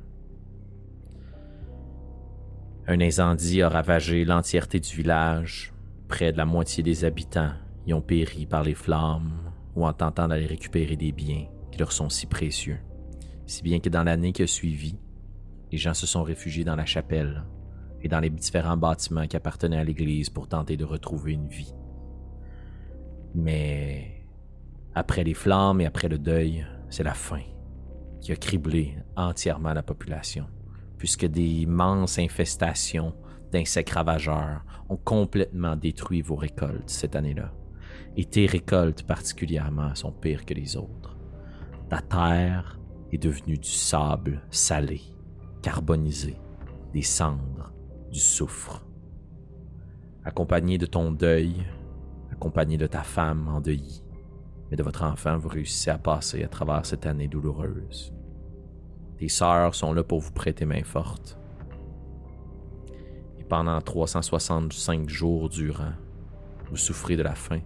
Speaker 1: Un incendie a ravagé l'entièreté du village. Près de la moitié des habitants y ont péri par les flammes ou en tentant d'aller récupérer des biens qui leur sont si précieux. Si bien que dans l'année qui a suivi, les gens se sont réfugiés dans la chapelle et dans les différents bâtiments qui appartenaient à l'église pour tenter de retrouver une vie. Mais après les flammes et après le deuil, c'est la faim qui a criblé entièrement la population puisque des infestations d'insectes ravageurs ont complètement détruit vos récoltes cette année-là. Et tes récoltes particulièrement sont pires que les autres. Ta terre est devenue du sable salé, carbonisé, des cendres, du soufre. Accompagné de ton deuil, accompagné de ta femme endeuillée, mais de votre enfant, vous réussissez à passer à travers cette année douloureuse. Tes sœurs sont là pour vous prêter main forte. Et pendant 365 jours durant, vous souffrez de la faim,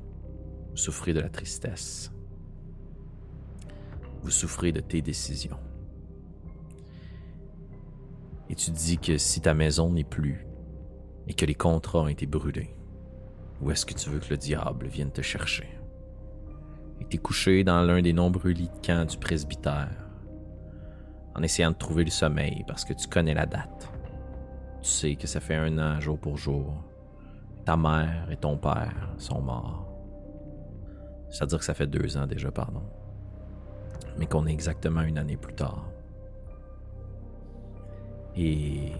Speaker 1: vous souffrez de la tristesse. Vous souffrez de tes décisions. Et tu dis que si ta maison n'est plus et que les contrats ont été brûlés, où est-ce que tu veux que le diable vienne te chercher? Et t'es couché dans l'un des nombreux lits de camp du presbytère, en essayant de trouver le sommeil parce que tu connais la date. Tu sais que ça fait un an jour pour jour. Ta mère et ton père sont morts. C'est-à-dire que ça fait deux ans déjà, pardon. Mais qu'on est exactement une année plus tard. Et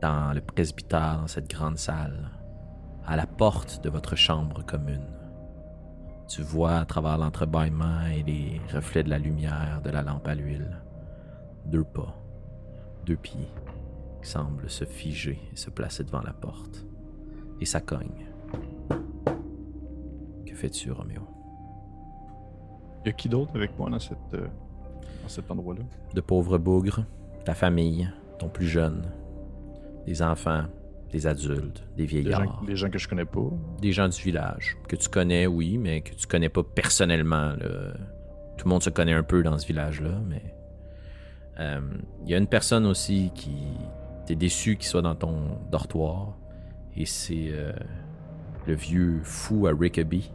Speaker 1: dans le presbytère, dans cette grande salle, à la porte de votre chambre commune, tu vois à travers l'entrebâillement et les reflets de la lumière de la lampe à l'huile, deux pas, deux pieds qui semblent se figer et se placer devant la porte. Et ça cogne. Que fais-tu, Roméo?
Speaker 2: Y a qui d'autre avec moi dans, cette, euh, dans cet endroit-là?
Speaker 1: De pauvres bougres, ta famille, ton plus jeune, des enfants, des adultes, des
Speaker 2: Des
Speaker 1: vieillards,
Speaker 2: gens, des gens que je connais pas.
Speaker 1: des gens du village que tu connais, oui, mais que tu connais pas personnellement. là. Tout le monde se connaît un peu dans ce village-là, mais euh, il y a une personne aussi qui t'es déçu qu'il soit dans ton dortoir, et c'est euh, le vieux fou à Rickaby,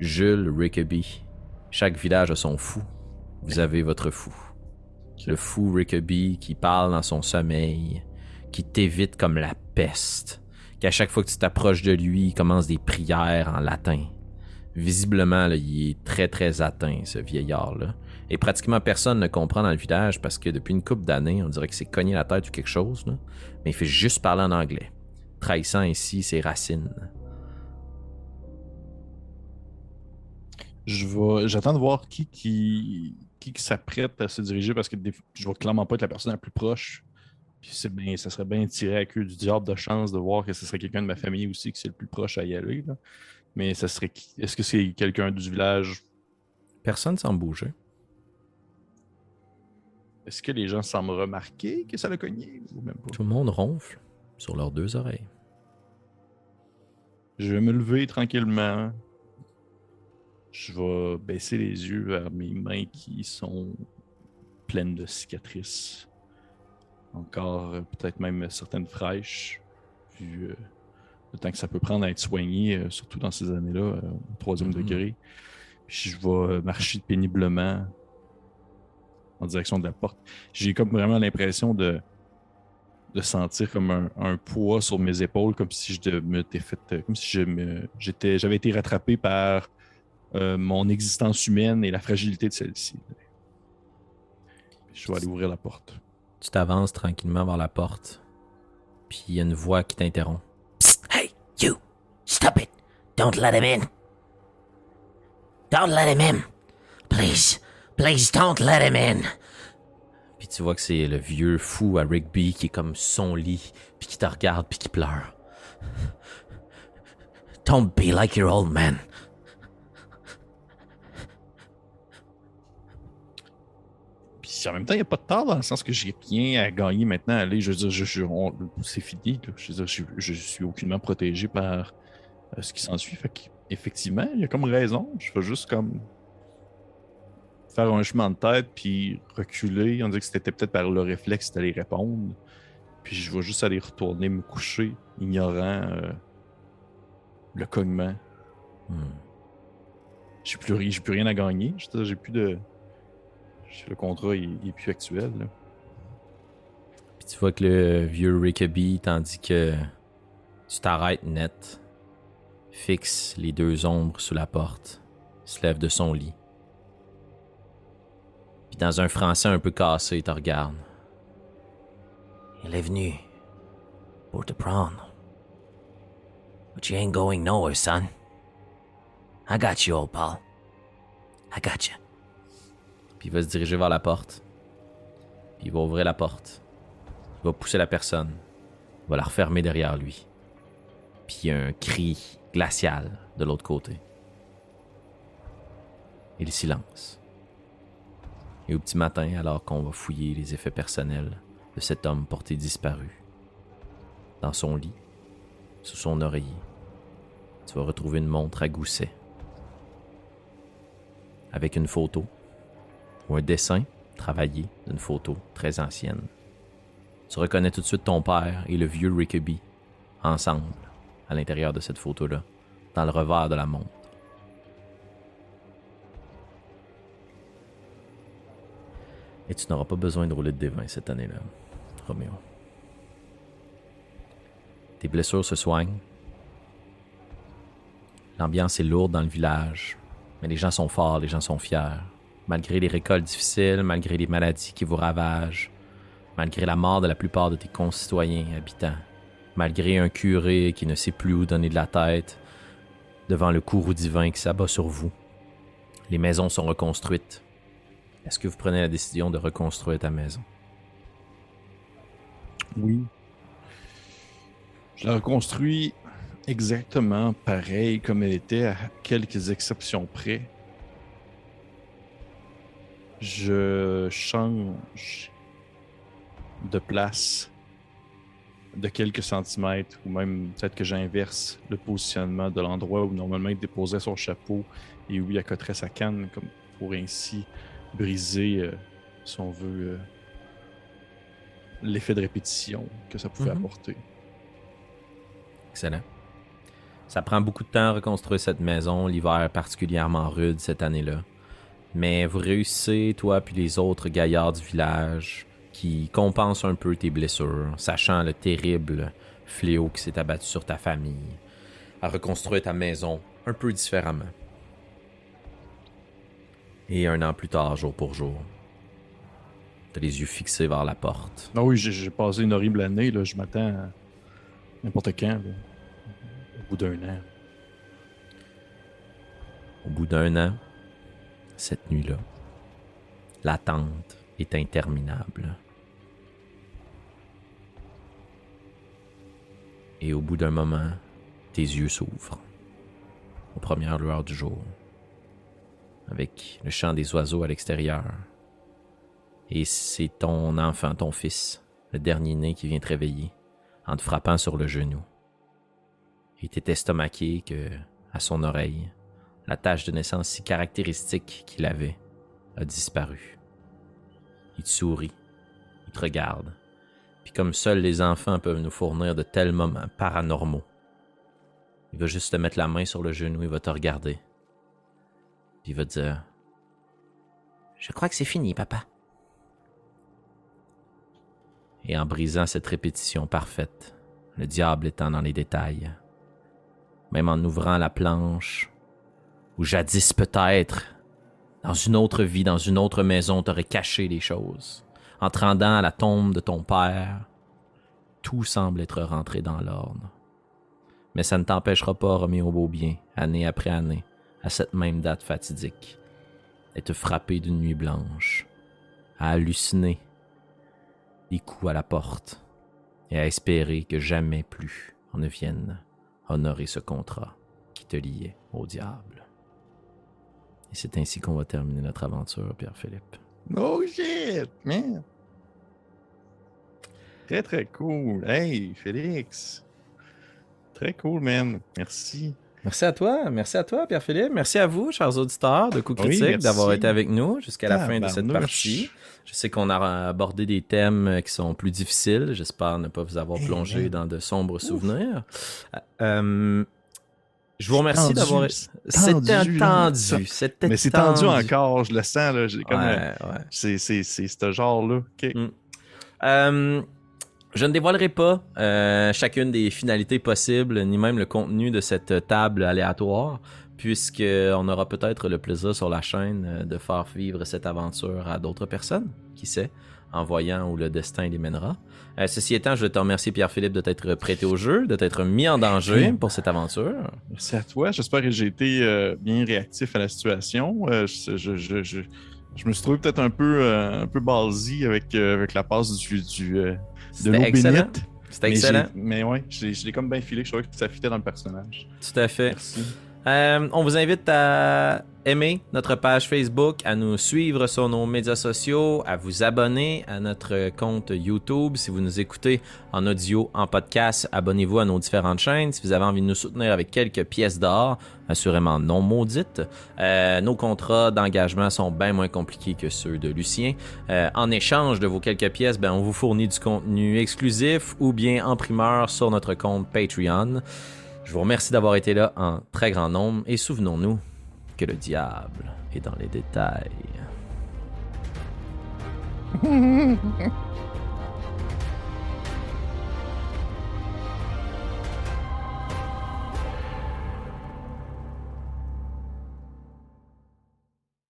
Speaker 1: Jules Rickaby. Chaque village a son fou. Vous avez votre fou. Le fou Rickaby qui parle dans son sommeil, qui t'évite comme la peste, qu'à chaque fois que tu t'approches de lui, il commence des prières en latin. Visiblement, là, il est très très atteint, ce vieillard-là. Et pratiquement personne ne comprend dans le village parce que depuis une couple d'années, on dirait que c'est cogné la tête ou quelque chose, là. mais il fait juste parler en anglais, trahissant ainsi ses racines.
Speaker 2: Je vais, j'attends de voir qui qui, qui, qui s'apprête à se diriger parce que je vais clairement pas être la personne la plus proche. Puis c'est bien, ça serait bien tiré à queue du diable de chance de voir que ce serait quelqu'un de ma famille aussi qui c'est le plus proche à y aller. là. Mais ça serait? Est-ce que c'est quelqu'un du village?
Speaker 1: Personne sans bouger.
Speaker 2: Est-ce que les gens semblent remarquer que ça l'a cogné ou même pas?
Speaker 1: Tout le monde ronfle sur leurs deux oreilles.
Speaker 2: Je vais me lever tranquillement. Je vais baisser les yeux vers mes mains qui sont pleines de cicatrices. Encore euh, peut-être même certaines fraîches, vu euh, le temps que ça peut prendre à être soigné, euh, surtout dans ces années-là, euh, au troisième
Speaker 1: Mhm.
Speaker 2: degré. Puis je vais marcher péniblement en direction de la porte. J'ai comme vraiment l'impression de, de sentir comme un, poids sur mes épaules, comme si je fait, euh, comme si j'étais, j'avais été rattrapé par euh, mon existence humaine et la fragilité de celle-ci. Je vais aller ouvrir la porte.
Speaker 1: Tu t'avances tranquillement vers la porte, puis il y a une voix qui t'interrompt.
Speaker 3: Hey, you! Stop it! Don't let him in! Don't let him in! Please, please don't let him in!
Speaker 1: Puis tu vois que c'est le vieux fou à Rigby qui est comme son lit, puis qui te regarde, puis qui pleure.
Speaker 3: Don't be like your old man.
Speaker 2: Puis en même temps, il n'y a pas de tard dans le sens que j'ai rien à gagner maintenant. Allez, je veux dire, je, je- on- c'est fini. là. Je veux dire, je, je suis aucunement protégé par euh, ce qui s'ensuit. Fait qu'effectivement, il y a comme raison. Je veux juste comme faire un chemin de tête puis reculer. On dirait que c'était peut-être par le réflexe d'aller répondre. Puis je vais juste aller retourner me coucher, ignorant euh, le cognement.
Speaker 1: Hmm.
Speaker 2: J'ai plus, ri- j'ai plus rien à gagner. J'ai plus de. Le contrat il, il est plus actuel. là.
Speaker 1: Puis tu vois que le vieux Rickaby, tandis que tu t'arrêtes net, fixe les deux ombres sous la porte, se lève de son lit. Dans un français un peu cassé, il te regarde.
Speaker 3: Il est venu pour te prendre. But you ain't going nowhere, son. I got you, old pal. I got you.
Speaker 1: Puis il va se diriger vers la porte. Puis il va ouvrir la porte. Il va pousser la personne. Il va la refermer derrière lui. Puis il y a un cri glacial de l'autre côté. Et le silence. Et au petit matin, alors qu'on va fouiller les effets personnels de cet homme porté disparu, dans son lit, sous son oreiller, tu vas retrouver une montre à gousset. avec une photo ou un dessin travaillé d'une photo très ancienne. Tu reconnais tout de suite ton père et le vieux Rickaby ensemble à l'intérieur de cette photo-là, dans le revers de la montre. Et tu n'auras pas besoin de rouler de D20 cette année-là, Roméo. Tes blessures se soignent. L'ambiance est lourde dans le village, mais les gens sont forts, les gens sont fiers. Malgré les récoltes difficiles, malgré les maladies qui vous ravagent, malgré la mort de la plupart de tes concitoyens habitants, malgré un curé qui ne sait plus où donner de la tête, devant le courroux divin qui s'abat sur vous, les maisons sont reconstruites. Est-ce que vous prenez la décision de reconstruire ta maison?
Speaker 2: Oui. Je la reconstruis exactement pareil comme elle était, à quelques exceptions près. Je change de place de quelques centimètres, ou même peut-être que j'inverse le positionnement de l'endroit où normalement il déposait son chapeau et où il accoterait sa canne, comme pour ainsi briser, euh, si on veut, euh, l'effet de répétition que ça pouvait
Speaker 1: Mhm.
Speaker 2: apporter.
Speaker 1: Excellent. Ça prend beaucoup de temps à reconstruire cette maison, l'hiver est particulièrement rude cette année-là. Mais vous réussissez, toi puis les autres gaillards du village, qui compensent un peu tes blessures, sachant le terrible fléau qui s'est abattu sur ta famille, à reconstruire ta maison un peu différemment. Et un an plus tard, jour pour jour, t'as les yeux fixés vers la porte.
Speaker 2: Ah oui, j'ai- passé une horrible année, là. je m'attends à n'importe quand, là. au bout d'un an.
Speaker 1: Au bout d'un an, cette nuit-là, l'attente est interminable. Et au bout d'un moment, tes yeux s'ouvrent aux premières lueurs du jour, avec le chant des oiseaux à l'extérieur. Et c'est ton enfant, ton fils, le dernier né qui vient te réveiller, en te frappant sur le genou. Il était estomaqué que, à son oreille, la tache de naissance si caractéristique qu'il avait a disparu. Il te sourit, il te regarde, puis comme seuls les enfants peuvent nous fournir de tels moments paranormaux, il va juste te mettre la main sur le genou, il va te regarder, il va dire Je crois que c'est fini, papa. Et en brisant cette répétition parfaite, le diable étant dans les détails, même en ouvrant la planche, ou jadis peut-être, dans une autre vie, dans une autre maison, t'aurais caché les choses. En te rendant à la tombe de ton père, tout semble être rentré dans l'ordre. Mais ça ne t'empêchera pas, Roméo Beaubien, année après année, à cette même date fatidique, d'être frappé d'une nuit blanche, à halluciner des coups à la porte et à espérer que jamais plus on ne vienne honorer ce contrat qui te liait au diable. Et c'est ainsi qu'on va terminer notre aventure, Pierre-Philippe.
Speaker 2: Oh shit, man! Très très cool. Hey, Félix! Très cool, man. Merci.
Speaker 1: Merci à toi, merci à toi, Pierre-Philippe. Merci à vous, chers auditeurs de
Speaker 2: Oui,
Speaker 1: Critiques,
Speaker 2: merci.
Speaker 1: d'avoir été avec nous jusqu'à la fin de cette partie. Je sais qu'on a abordé des thèmes qui sont plus difficiles. J'espère ne pas vous avoir
Speaker 2: Eh
Speaker 1: plongé dans de sombres souvenirs. Euh, je vous remercie d'avoir.
Speaker 2: c'est tendu,
Speaker 1: C'était tendu. C'était
Speaker 2: Mais c'est tendu encore, je le sens. Là. J'ai comme,
Speaker 1: Ouais, ouais.
Speaker 2: c'est, c'est, c'est ce genre-là. Ok.
Speaker 1: Mm. Euh, je ne dévoilerai pas euh, chacune des finalités possibles, ni même le contenu de cette table aléatoire, puisqu'on aura peut-être le plaisir sur la chaîne euh, de faire vivre cette aventure à d'autres personnes, qui sait, en voyant où le destin les mènera. Euh, ceci étant, je te remercie Pierre-Philippe de t'être prêté au jeu, de t'être mis en danger pour cette aventure.
Speaker 2: Merci à toi. J'espère que j'ai été euh, bien réactif à la situation. Euh, je, je, je, je, je me suis trouvé peut-être un peu, euh, un peu ballsy avec, euh, avec la passe du, du, euh, de
Speaker 1: C'était
Speaker 2: l'eau
Speaker 1: excellent.
Speaker 2: bénite.
Speaker 1: C'était excellent.
Speaker 2: Mais, ouais, je l'ai- je l'ai comme bien filé. Je trouvais que ça fitait dans le personnage.
Speaker 1: Tout à fait.
Speaker 2: Merci.
Speaker 1: Euh, on vous invite à aimer notre page Facebook, à nous suivre sur nos médias sociaux, à vous abonner à notre compte YouTube. Si vous nous écoutez en audio, en podcast, abonnez-vous à nos différentes chaînes. Si vous avez envie de nous soutenir avec quelques pièces d'or, assurément non maudites, euh, nos contrats d'engagement sont bien moins compliqués que ceux de Lucien. Euh, en échange de vos quelques pièces, ben, on vous fournit du contenu exclusif ou bien en primeur sur notre compte Patreon. Je vous remercie d'avoir été là en très grand nombre et souvenons-nous que le diable est dans les détails. [laughs]